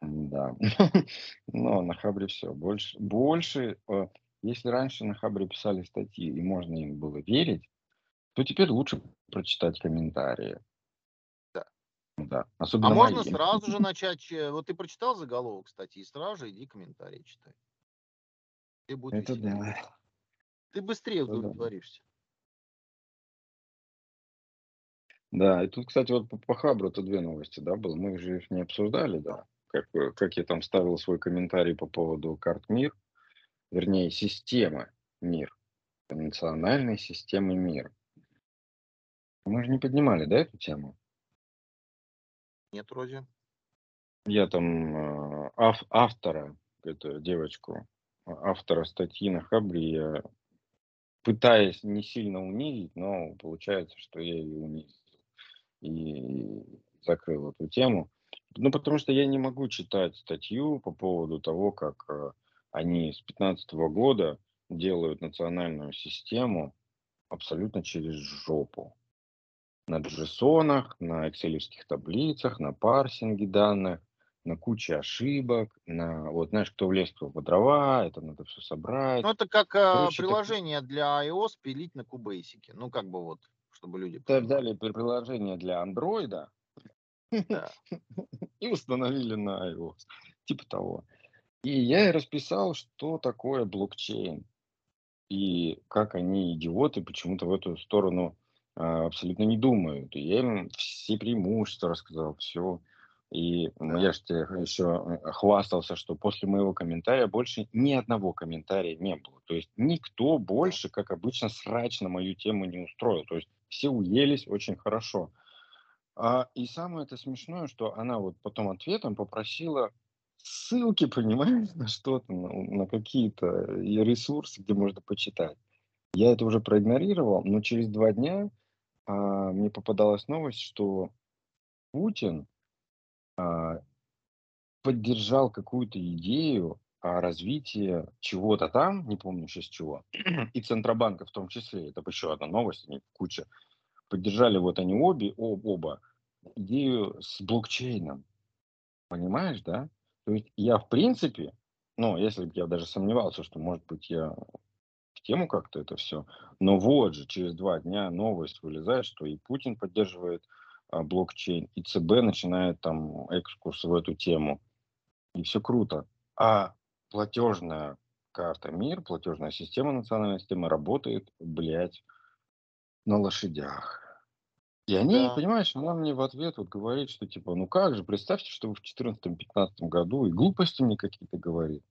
Да. <laughs> Но на Хабре все. Больше, больше, э, если раньше на Хабре писали статьи, и можно им было верить, то теперь лучше прочитать комментарии. Да. Да. Да, А особенно можно мои. сразу же <laughs> начать, че- вот ты прочитал заголовок, кстати, и сразу же иди комментарии читай. Тебе будет Это веселее. да. Ты быстрее Это удовлетворишься. Да, и тут, кстати, вот по, по Хабру-то две новости, да, было. Мы же их не обсуждали, да. Как, э, как я там ставил свой комментарий по поводу карт МИР, вернее, системы МИР, национальной системы МИР. Мы же не поднимали, да, эту тему? Нет, вроде. Я там э, ав- автора, эту девочку, автора статьи на Хабре, я пытаясь не сильно унизить, но получается, что я ее унизил и закрыл эту тему. Ну, потому что я не могу читать статью по поводу того, как э, они с 2015 года делают национальную систему абсолютно через жопу. На джессонах, на экселевских таблицах, на парсинге данных, на куче ошибок, на, вот знаешь, кто в лес, кто по дрова, это надо все собрать. Ну, это как а, Короче, так- приложение для iOS пилить на кубейсике. Ну, как бы вот, чтобы люди при- приложение для андроида Да. <laughs> и установили на iOS. Типа того. И я и расписал, что такое блокчейн. И как они, идиоты, почему-то в эту сторону а, абсолютно не думают. И я им все преимущества рассказал, все. И м, Да. я же тебе еще э, хвастался, что после моего комментария больше ни одного комментария не было. То есть никто больше, как обычно, срач на мою тему не устроил. То есть все уелись очень хорошо. А, и самое это смешное, что она вот потом ответом попросила ссылки, <laughs> понимаешь, на что-то, на, на какие-то и ресурсы, где можно почитать. Я это уже проигнорировал, но через два дня а, мне попадалась новость, что Путин поддержал какую-то идею о развитии чего-то там, не помню сейчас чего, <clears throat> и Центробанка в том числе, это еще одна новость, они куча, поддержали вот они обе, об- оба идею с блокчейном, понимаешь, да? То есть я в принципе, ну, если бы я даже сомневался, что, может быть, я в тему как-то это все, но вот же через два дня новость вылезает, что и Путин поддерживает а, блокчейн, и ЦБ начинает там экскурс в эту тему, и все круто. А платежная карта МИР, платежная система национальной системы работает, блядь, на лошадях. И они, Да. понимаешь, она мне в ответ вот говорит, что типа, ну как же, представьте, что вы в 2014-2015 году и глупости мне какие-то говорит.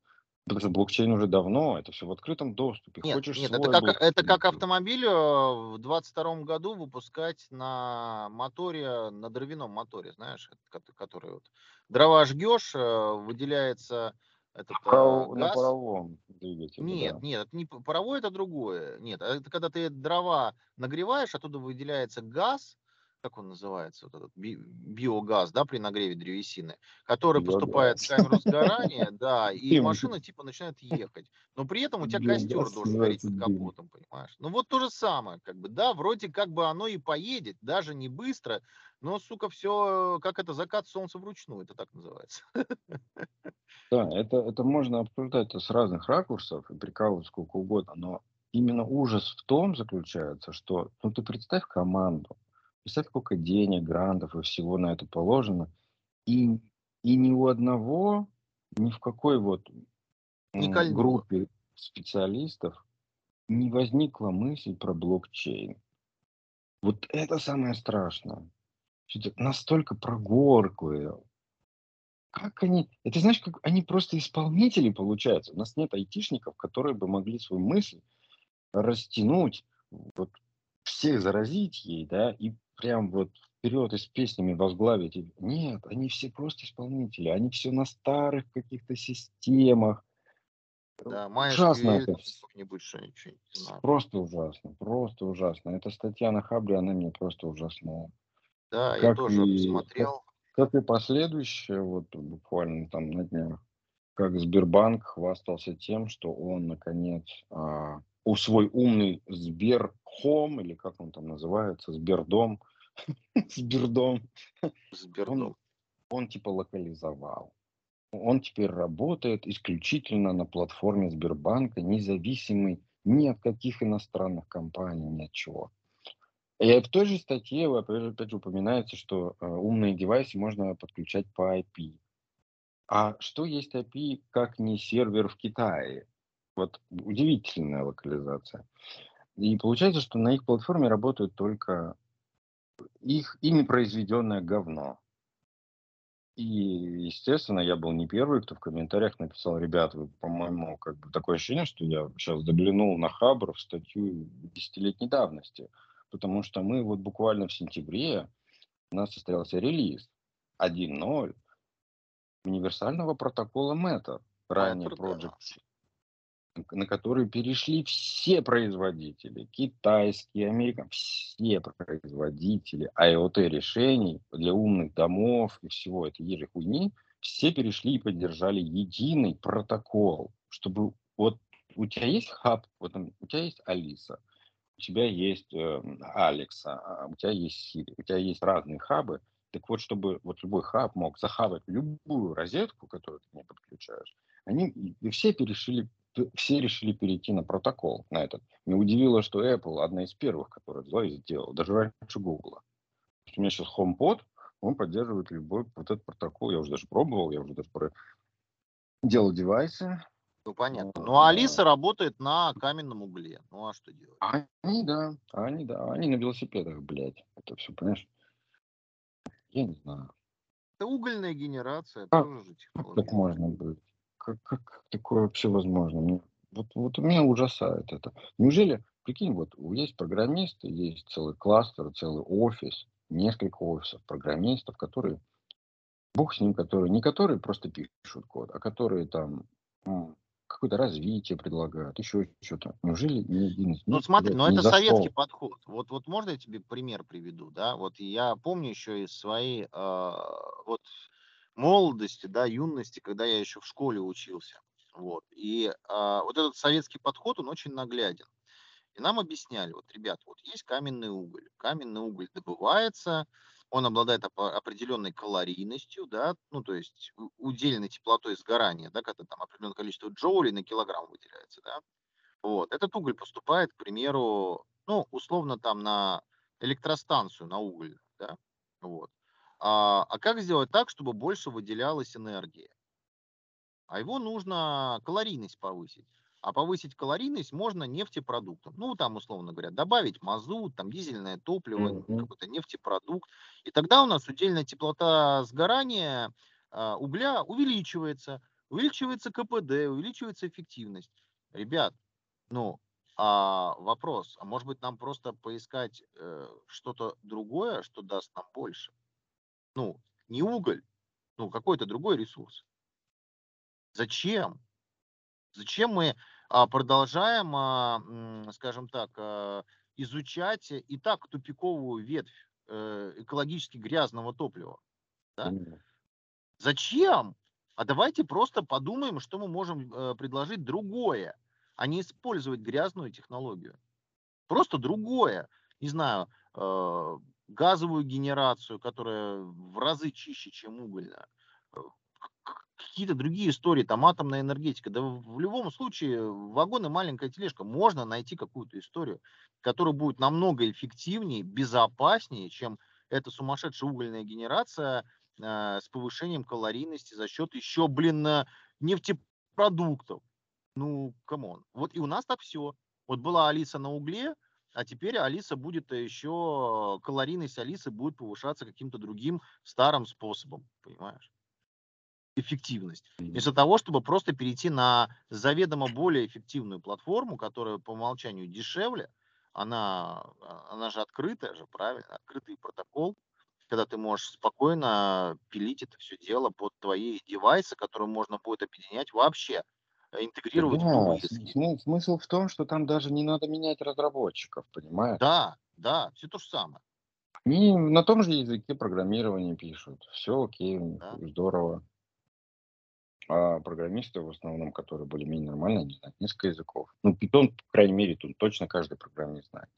Потому что блокчейн уже давно, это все в открытом доступе. Нет, Хочешь нет, это как, блокчейн, это как автомобиль э, в 22 году выпускать на моторе, на дровяном моторе, знаешь, кот- который вот дрова жгешь, э, выделяется этот э, Паров- на газ. паровом двигателе, Нет, да. нет, это не паровой, это другое. Нет, а это когда ты дрова нагреваешь, оттуда выделяется газ, как он называется, вот этот би- биогаз, да, при нагреве древесины, который поступает в Биогаз. камеру сгорания, да, <laughs> и машина типа начинает ехать. Но при этом у тебя костер Биогаз должен гореть под капотом, понимаешь? Ну вот то же самое, как бы, да, вроде как бы оно и поедет, даже не быстро, но, сука, все, как это, закат солнца вручную, это так называется. Да, это, это можно обсуждать с разных ракурсов и прикалывать сколько угодно, но именно ужас в том заключается, что, ну ты представь команду, представь, сколько денег, грантов и всего на это положено, и, и ни у одного, ни в какой вот кольнуло. группе специалистов не возникла мысль про блокчейн. Вот это самое страшное. Что это настолько прогорклые, как они... Это знаешь, как они просто исполнители получаются. У нас нет айтишников, которые бы могли свою мысль растянуть, вот всех заразить ей, да, и прям вот вперед и с песнями возглавить. Нет, они все просто исполнители. Они все на старых каких-то системах. Да, Ужасно это. что-нибудь, что-нибудь. Просто ужасно. Просто ужасно. Эта статья на Хабре, она мне просто ужасная. Да, я Как тоже и, как, посмотрел. как и последующее, вот буквально там на днях, как Сбербанк хвастался тем, что он, наконец, а, у свой умный Сберхом, или как он там называется, Сбердом, <laughs> Сбердом, он, Сбердом. он типа локализовал. Он теперь работает исключительно на платформе Сбербанка, независимый ни от каких иностранных компаний, ни от чего. И в той же статье опять же упоминается, что э, умные девайсы можно подключать по IP. А что есть IP, как не сервер в Китае? Вот удивительная локализация. И получается, что на их платформе работают только их ими произведенное говно. И, естественно, я был не первый, кто в комментариях написал, ребят, вы, по-моему, как бы такое ощущение, что я сейчас заглянул на Хабр в статью десятилетней давности, потому что мы вот буквально в сентябре у нас состоялся релиз 1.0 универсального протокола Matter, ранее Project на который перешли все производители, китайские, американские, все производители IoT-решений для умных домов и всего этой ежи хуйни, все перешли и поддержали единый протокол, чтобы вот у тебя есть хаб, вот у тебя есть Алиса, у тебя есть э, Алекса, а у тебя есть Сири, у тебя есть разные хабы, так вот, чтобы вот любой хаб мог захавать любую розетку, которую ты не подключаешь, они все перешли все решили перейти на протокол, на этот. Не удивило, что Apple одна из первых, которая взяла и сделала, даже раньше Google. У меня сейчас HomePod, он поддерживает любой вот этот протокол. Я уже даже пробовал, я уже даже про... делал девайсы. Ну, понятно. Ну, а Алиса работает на каменном угле. Ну, а что делать? Они, да, они, да, они на велосипедах, блядь. Это все, понимаешь? Я не знаю. Это угольная генерация, а, тоже же технология. Так можно быть как, как такое вообще возможно? Мне, вот, вот меня ужасает это. Неужели, прикинь, вот есть программисты, есть целый кластер, целый офис, несколько офисов программистов, которые, бог с ним, которые, не которые просто пишут код, а которые там какое-то развитие предлагают, еще что-то. Неужели ни один из Ну смотри, но не это советский подход. Вот, вот можно я тебе пример приведу, да? Вот я помню еще из своей, э, вот молодости, да, юности, когда я еще в школе учился. Вот. И а, вот этот советский подход, он очень нагляден. И нам объясняли, вот, ребят, вот есть каменный уголь. Каменный уголь добывается, он обладает определенной калорийностью, да, ну, то есть удельной теплотой сгорания, да, когда там определенное количество джоулей на килограмм выделяется, да. Вот. Этот уголь поступает, к примеру, ну, условно там на электростанцию, на уголь, да, вот. А, а как сделать так, чтобы больше выделялась энергии? А его нужно калорийность повысить. А повысить калорийность можно нефтепродуктом. Ну, там, условно говоря, добавить мазут, там, дизельное топливо, mm-hmm. какой-то нефтепродукт. И тогда у нас удельная теплота сгорания а, угля увеличивается. Увеличивается КПД, увеличивается эффективность. Ребят, ну, а вопрос, а может быть нам просто поискать э, что-то другое, что даст нам больше? Ну, не уголь, ну, какой-то другой ресурс. Зачем? Зачем мы а, продолжаем, а, скажем так, а, изучать и так тупиковую ветвь э, экологически грязного топлива? Да? Зачем? А давайте просто подумаем, что мы можем э, предложить другое, а не использовать грязную технологию. Просто другое. Не знаю, э, газовую генерацию, которая в разы чище, чем угольная, э, какие-то другие истории, там атомная энергетика. Да в любом случае вагон и маленькая тележка. Можно найти какую-то историю, которая будет намного эффективнее, безопаснее, чем эта сумасшедшая угольная генерация э, с повышением калорийности за счет еще, блин, нефтепродуктов. Ну, come on. Вот и у нас так все. Вот была Алиса на угле, а теперь Алиса будет еще, калорийность Алисы будет повышаться каким-то другим старым способом, понимаешь? Эффективность. Вместо того, чтобы просто перейти на заведомо более эффективную платформу, которая по умолчанию дешевле, она, а, она же открытая же, правильно? Открытый протокол, когда ты можешь спокойно пилить это все дело под твои девайсы, которые можно будет объединять вообще интегрировать да, в смысл, смысл в том, что там даже не надо менять разработчиков, понимаешь? Да, да, все то же самое. Они на том же языке программирования пишут. Все окей, да. здорово. А программисты в основном, которые более-менее нормально, не знают несколько языков. Ну, Python, по крайней мере, тут точно каждый программист знает.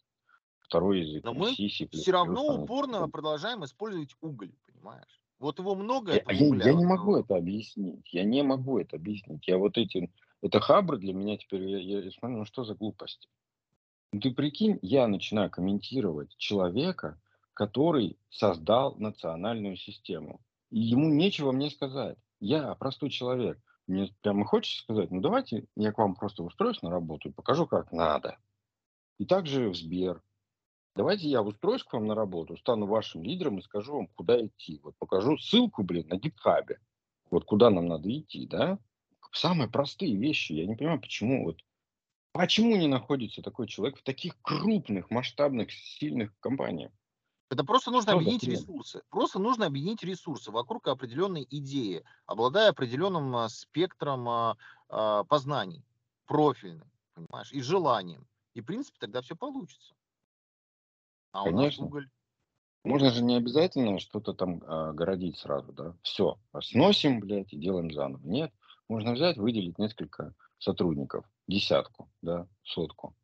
Второй язык. Но мы C, C++, все равно упорно продолжаем использовать уголь, понимаешь? Вот его много. Я, я, я не могу это объяснить. Я не могу это объяснить. Я вот эти это хабры для меня теперь, я, я смотрю, ну что за глупости? Ну, ты прикинь, я начинаю комментировать человека, который создал национальную систему. И ему нечего мне сказать. Я простой человек. Мне прямо хочется сказать, ну давайте я к вам просто устроюсь на работу и покажу, как надо. И также в Сбер. Давайте я устроюсь к вам на работу, стану вашим лидером и скажу вам, куда идти. Вот покажу ссылку, блин, на гитхабе. Вот куда нам надо идти, да? Самые простые вещи. Я не понимаю, почему вот Почему не находится такой человек в таких крупных, масштабных, сильных компаниях? Это просто нужно Что объединить ресурсы. Просто нужно объединить ресурсы вокруг определенной идеи, обладая определенным а, спектром а, а, познаний, профильным, понимаешь, и желанием. И, в принципе, тогда все получится. А у нас Конечно. уголь. Можно же не обязательно что-то там а, городить сразу, да? Все, сносим, блядь, и делаем заново. Нет, можно взять, выделить несколько сотрудников, десятку, да, сотку.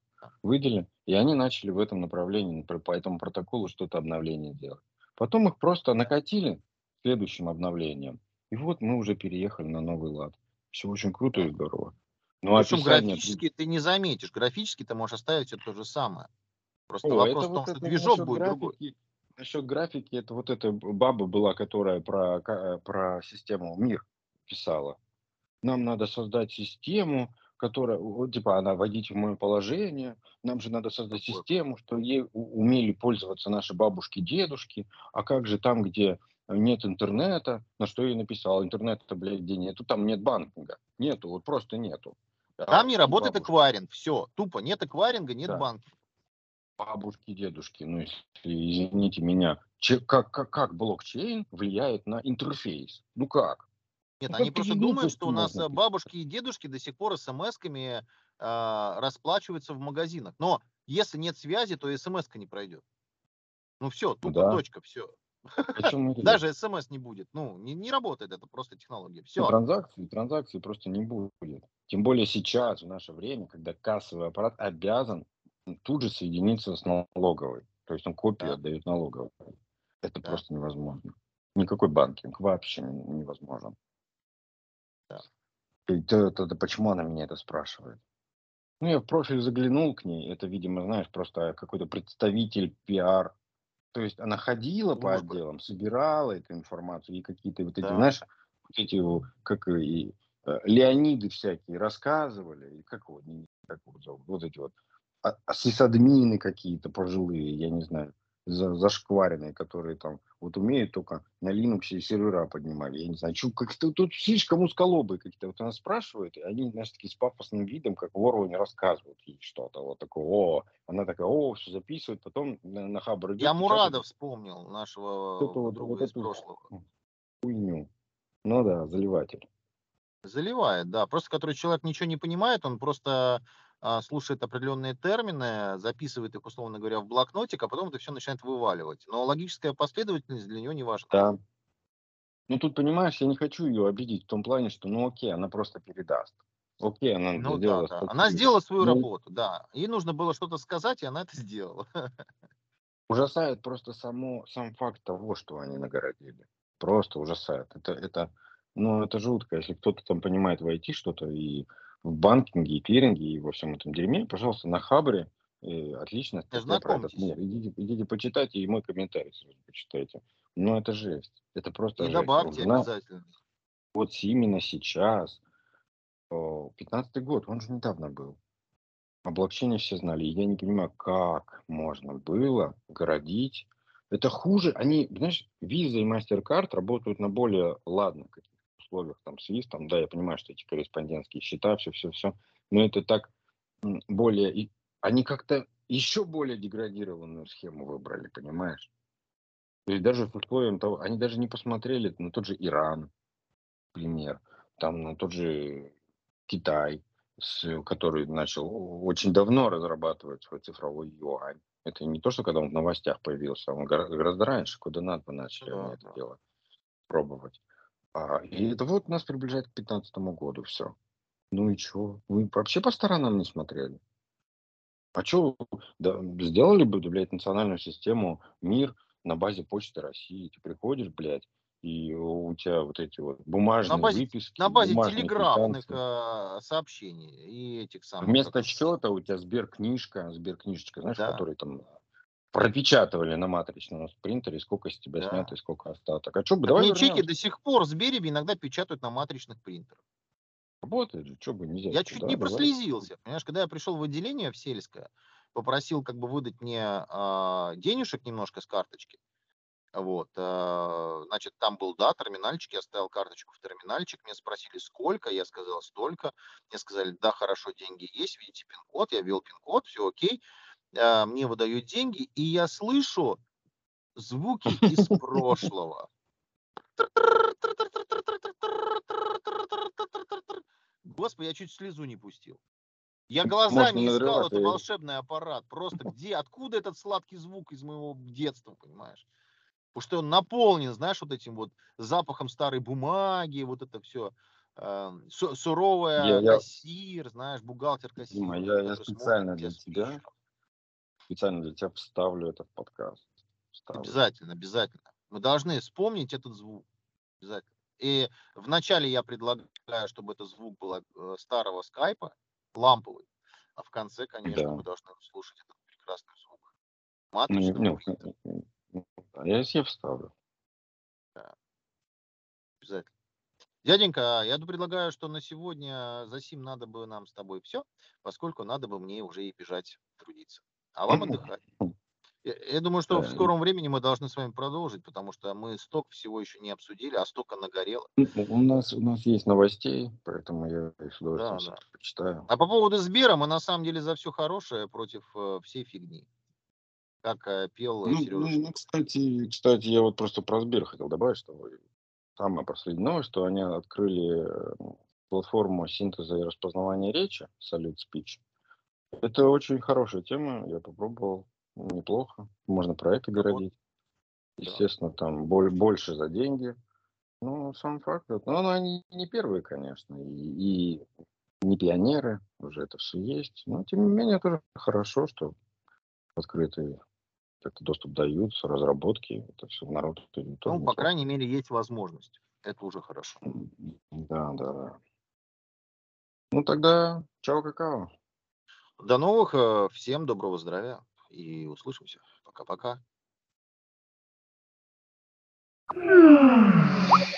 Выделили, и они начали в этом направлении, например, по этому протоколу что-то обновление делать. Потом их просто накатили следующим обновлением. И вот мы уже переехали на новый лад. Все очень круто и здорово. Но Причем описание... графически ты не заметишь. Графически ты можешь оставить все то же самое. Просто О, вопрос в том, вот что движок будет другой. графики, насчет графики, это вот эта баба была, которая про, про систему мир писала. Нам надо создать систему, которая, вот, типа, она вводить в мое положение. Нам же надо создать систему, что ей умели пользоваться наши бабушки, дедушки. А как же там, где нет интернета, на что я написал, интернета, блядь, где нету, там нет банкинга. Нету, вот просто нету. А Там не работает бабушки- эквайринг. Все. Тупо. Нет эквайринга, нет Да. банки. Бабушки, дедушки, ну, если, извините меня, че- как, как, как блокчейн влияет на интерфейс? Ну как? Нет, Ну, они просто думают, что у нас можно э, писать? бабушки и дедушки до сих пор смс-ками а, расплачиваются в магазинах. Но если нет связи, то смс-ка не пройдет. Ну все, тупо Да. точка, все. <laughs> Даже смс не будет. Ну, не, не работает это просто технология. Ну, Все. Транзакции, транзакции просто не будет. Тем более сейчас, в наше время, когда кассовый аппарат обязан тут же соединиться с налоговой. То есть он копию Да. отдает налоговой. Это Да. просто невозможно. Никакой банкинг вообще не- невозможен. Да. И то- это- это почему она меня это спрашивает? Ну, я в профиль заглянул к ней. Это, видимо, знаешь, просто какой-то представитель пиар. То есть она ходила по Службы. отделам, собирала эту информацию и какие-то вот эти, Да. знаешь, вот эти, как и э, Леониды всякие рассказывали, и как его, не- как его зовут, вот эти вот сисадмины какие-то пожилые, я не знаю, за- зашкваренные, которые там вот умеют только на Linux сервера поднимали. Я не знаю, чё, как-то тут слишком узколобые какие-то. Вот она спрашивает, и они, знаешь, такие с пафосным видом, как вору не рассказывают ей что-то. Вот такое, о, она такая, о, все записывает, потом на, на хабр Я Мурада вспомнил, нашего вот- друга вот из прошлого. хуйню. Ну да, заливатель. Заливает, да. Просто который человек ничего не понимает, он просто а, слушает определенные термины, записывает их, условно говоря, в блокнотик, а потом это все начинает вываливать. Но логическая последовательность для него не важна. Да. Ну тут, понимаешь, я не хочу ее обидеть в том плане, что, ну окей, она просто передаст. Окей, она Ну да, сделала да. статью. Она сделала свою Ну, работу, да. Ей нужно было что-то сказать, и она это сделала. <laughs> Ужасает просто само, сам факт того, что они нагородили. Просто ужасает. Это, это, ну, это жутко. Если кто-то там понимает в IT что-то и в банкинге, и клиринге, и во всем этом дерьме, пожалуйста, на Хабре э, отлично про этот мир. Идите, идите почитайте, и мой комментарий сразу почитайте. Ну, это жесть. Это просто И жесть. добавьте Жена- обязательно. вот именно сейчас, о, 15 год, он же недавно был. О блокчейне все знали. И я не понимаю, как можно было городить. Это хуже. Они, знаешь, Visa и MasterCard работают на более ладных каких условиях, там, Swiss, там, да, я понимаю, что эти корреспондентские счета, все-все-все, но это так более... и Они как-то еще более деградированную схему выбрали, понимаешь? То есть даже с условием того, они даже не посмотрели на тот же Иран, пример, там на тот же Китай, с- который начал очень давно разрабатывать свой цифровой юань. Это не то, что когда он в новостях появился, он гора- гораздо раньше, куда надо начали Да, они это дело пробовать. А, и это вот нас приближает к 2015 году, все. Ну и что? Вы вообще по сторонам не смотрели? А что, да, сделали бы, блядь, национальную систему МИР на базе Почты России? Ты приходишь, блядь, и у тебя вот эти вот бумажные На базе, выписки, на базе телеграфных квитанции. э, сообщений и этих самых, Вместо счета у тебя Сберкнижка, Сберкнижечка, знаешь, в да, которой там пропечатывали на матричном принтере, сколько с тебя снято да. и сколько остаток. А что бы, Так давай чеки вернемся. до сих пор с Береби иногда печатают на матричных принтерах. Работает же, что бы нельзя. Я чуть Да, не давай. прослезился. Понимаешь, когда я пришел в отделение в сельское, попросил как бы выдать мне а, денежек немножко с карточки. Вот, а, значит, там был, да, терминальчик, я ставил карточку в терминальчик, мне спросили, сколько, я сказал, столько, мне сказали, да, хорошо, деньги есть, видите пин-код, я ввел пин-код, все окей, А, мне выдают деньги, и я слышу звуки <laughs> из прошлого. Господи, я чуть слезу не пустил. Я глазами не искал я- волшебный аппарат. Просто где, откуда этот сладкий звук из моего детства, понимаешь? Потому что он наполнен, знаешь, вот этим вот запахом старой бумаги, вот это все. суровая Я- я- кассир, знаешь, бухгалтер кассир. Дима, я- я смотрит специально для тебя. Специально для тебя вставлю это в подкаст. Вставлю. Обязательно, обязательно. Мы должны вспомнить этот звук. Обязательно. И вначале я предлагаю, чтобы это звук был э, старого скайпа, ламповый. А в конце, конечно, Да. мы должны услышать этот прекрасный звук. Ну, Матричного ну, ну, да, Я себе вставлю. Обязательно. Дяденька, я предлагаю, что на сегодня за сим надо бы нам с тобой все, поскольку надо бы мне уже и бежать трудиться. А вам отдыхать. Я, я думаю, что в скором времени мы должны с вами продолжить, потому что мы сток всего еще не обсудили, а стока нагорело. Ну, У нас, у нас есть новостей, поэтому я их с удовольствием Да, да. почитаю. А по поводу Сбера, мы на самом деле за все хорошее против э, всей фигни. Как э, пел э, Ну, Сережа ну, Шнуров. ну, кстати, кстати, я вот просто про Сбер хотел добавить, что самая последняя новость, что они открыли э, платформу синтеза и распознавания речи, Salute Speech. Это очень хорошая тема, я попробовал, неплохо. Можно проекты городить. Естественно, там боль- больше за деньги. Ну, сам факт. Но ну, они не первые, конечно, и, и не пионеры, уже это все есть. Но, тем не менее, тоже хорошо, что открытый как-то доступ даются, разработки, это все народ. это Ну, по крайней мере, есть возможность. Это уже хорошо. Да, да, да. Ну тогда, чао, какао. До новых. э, Всем доброго здравия и услышимся. Пока-пока. Thank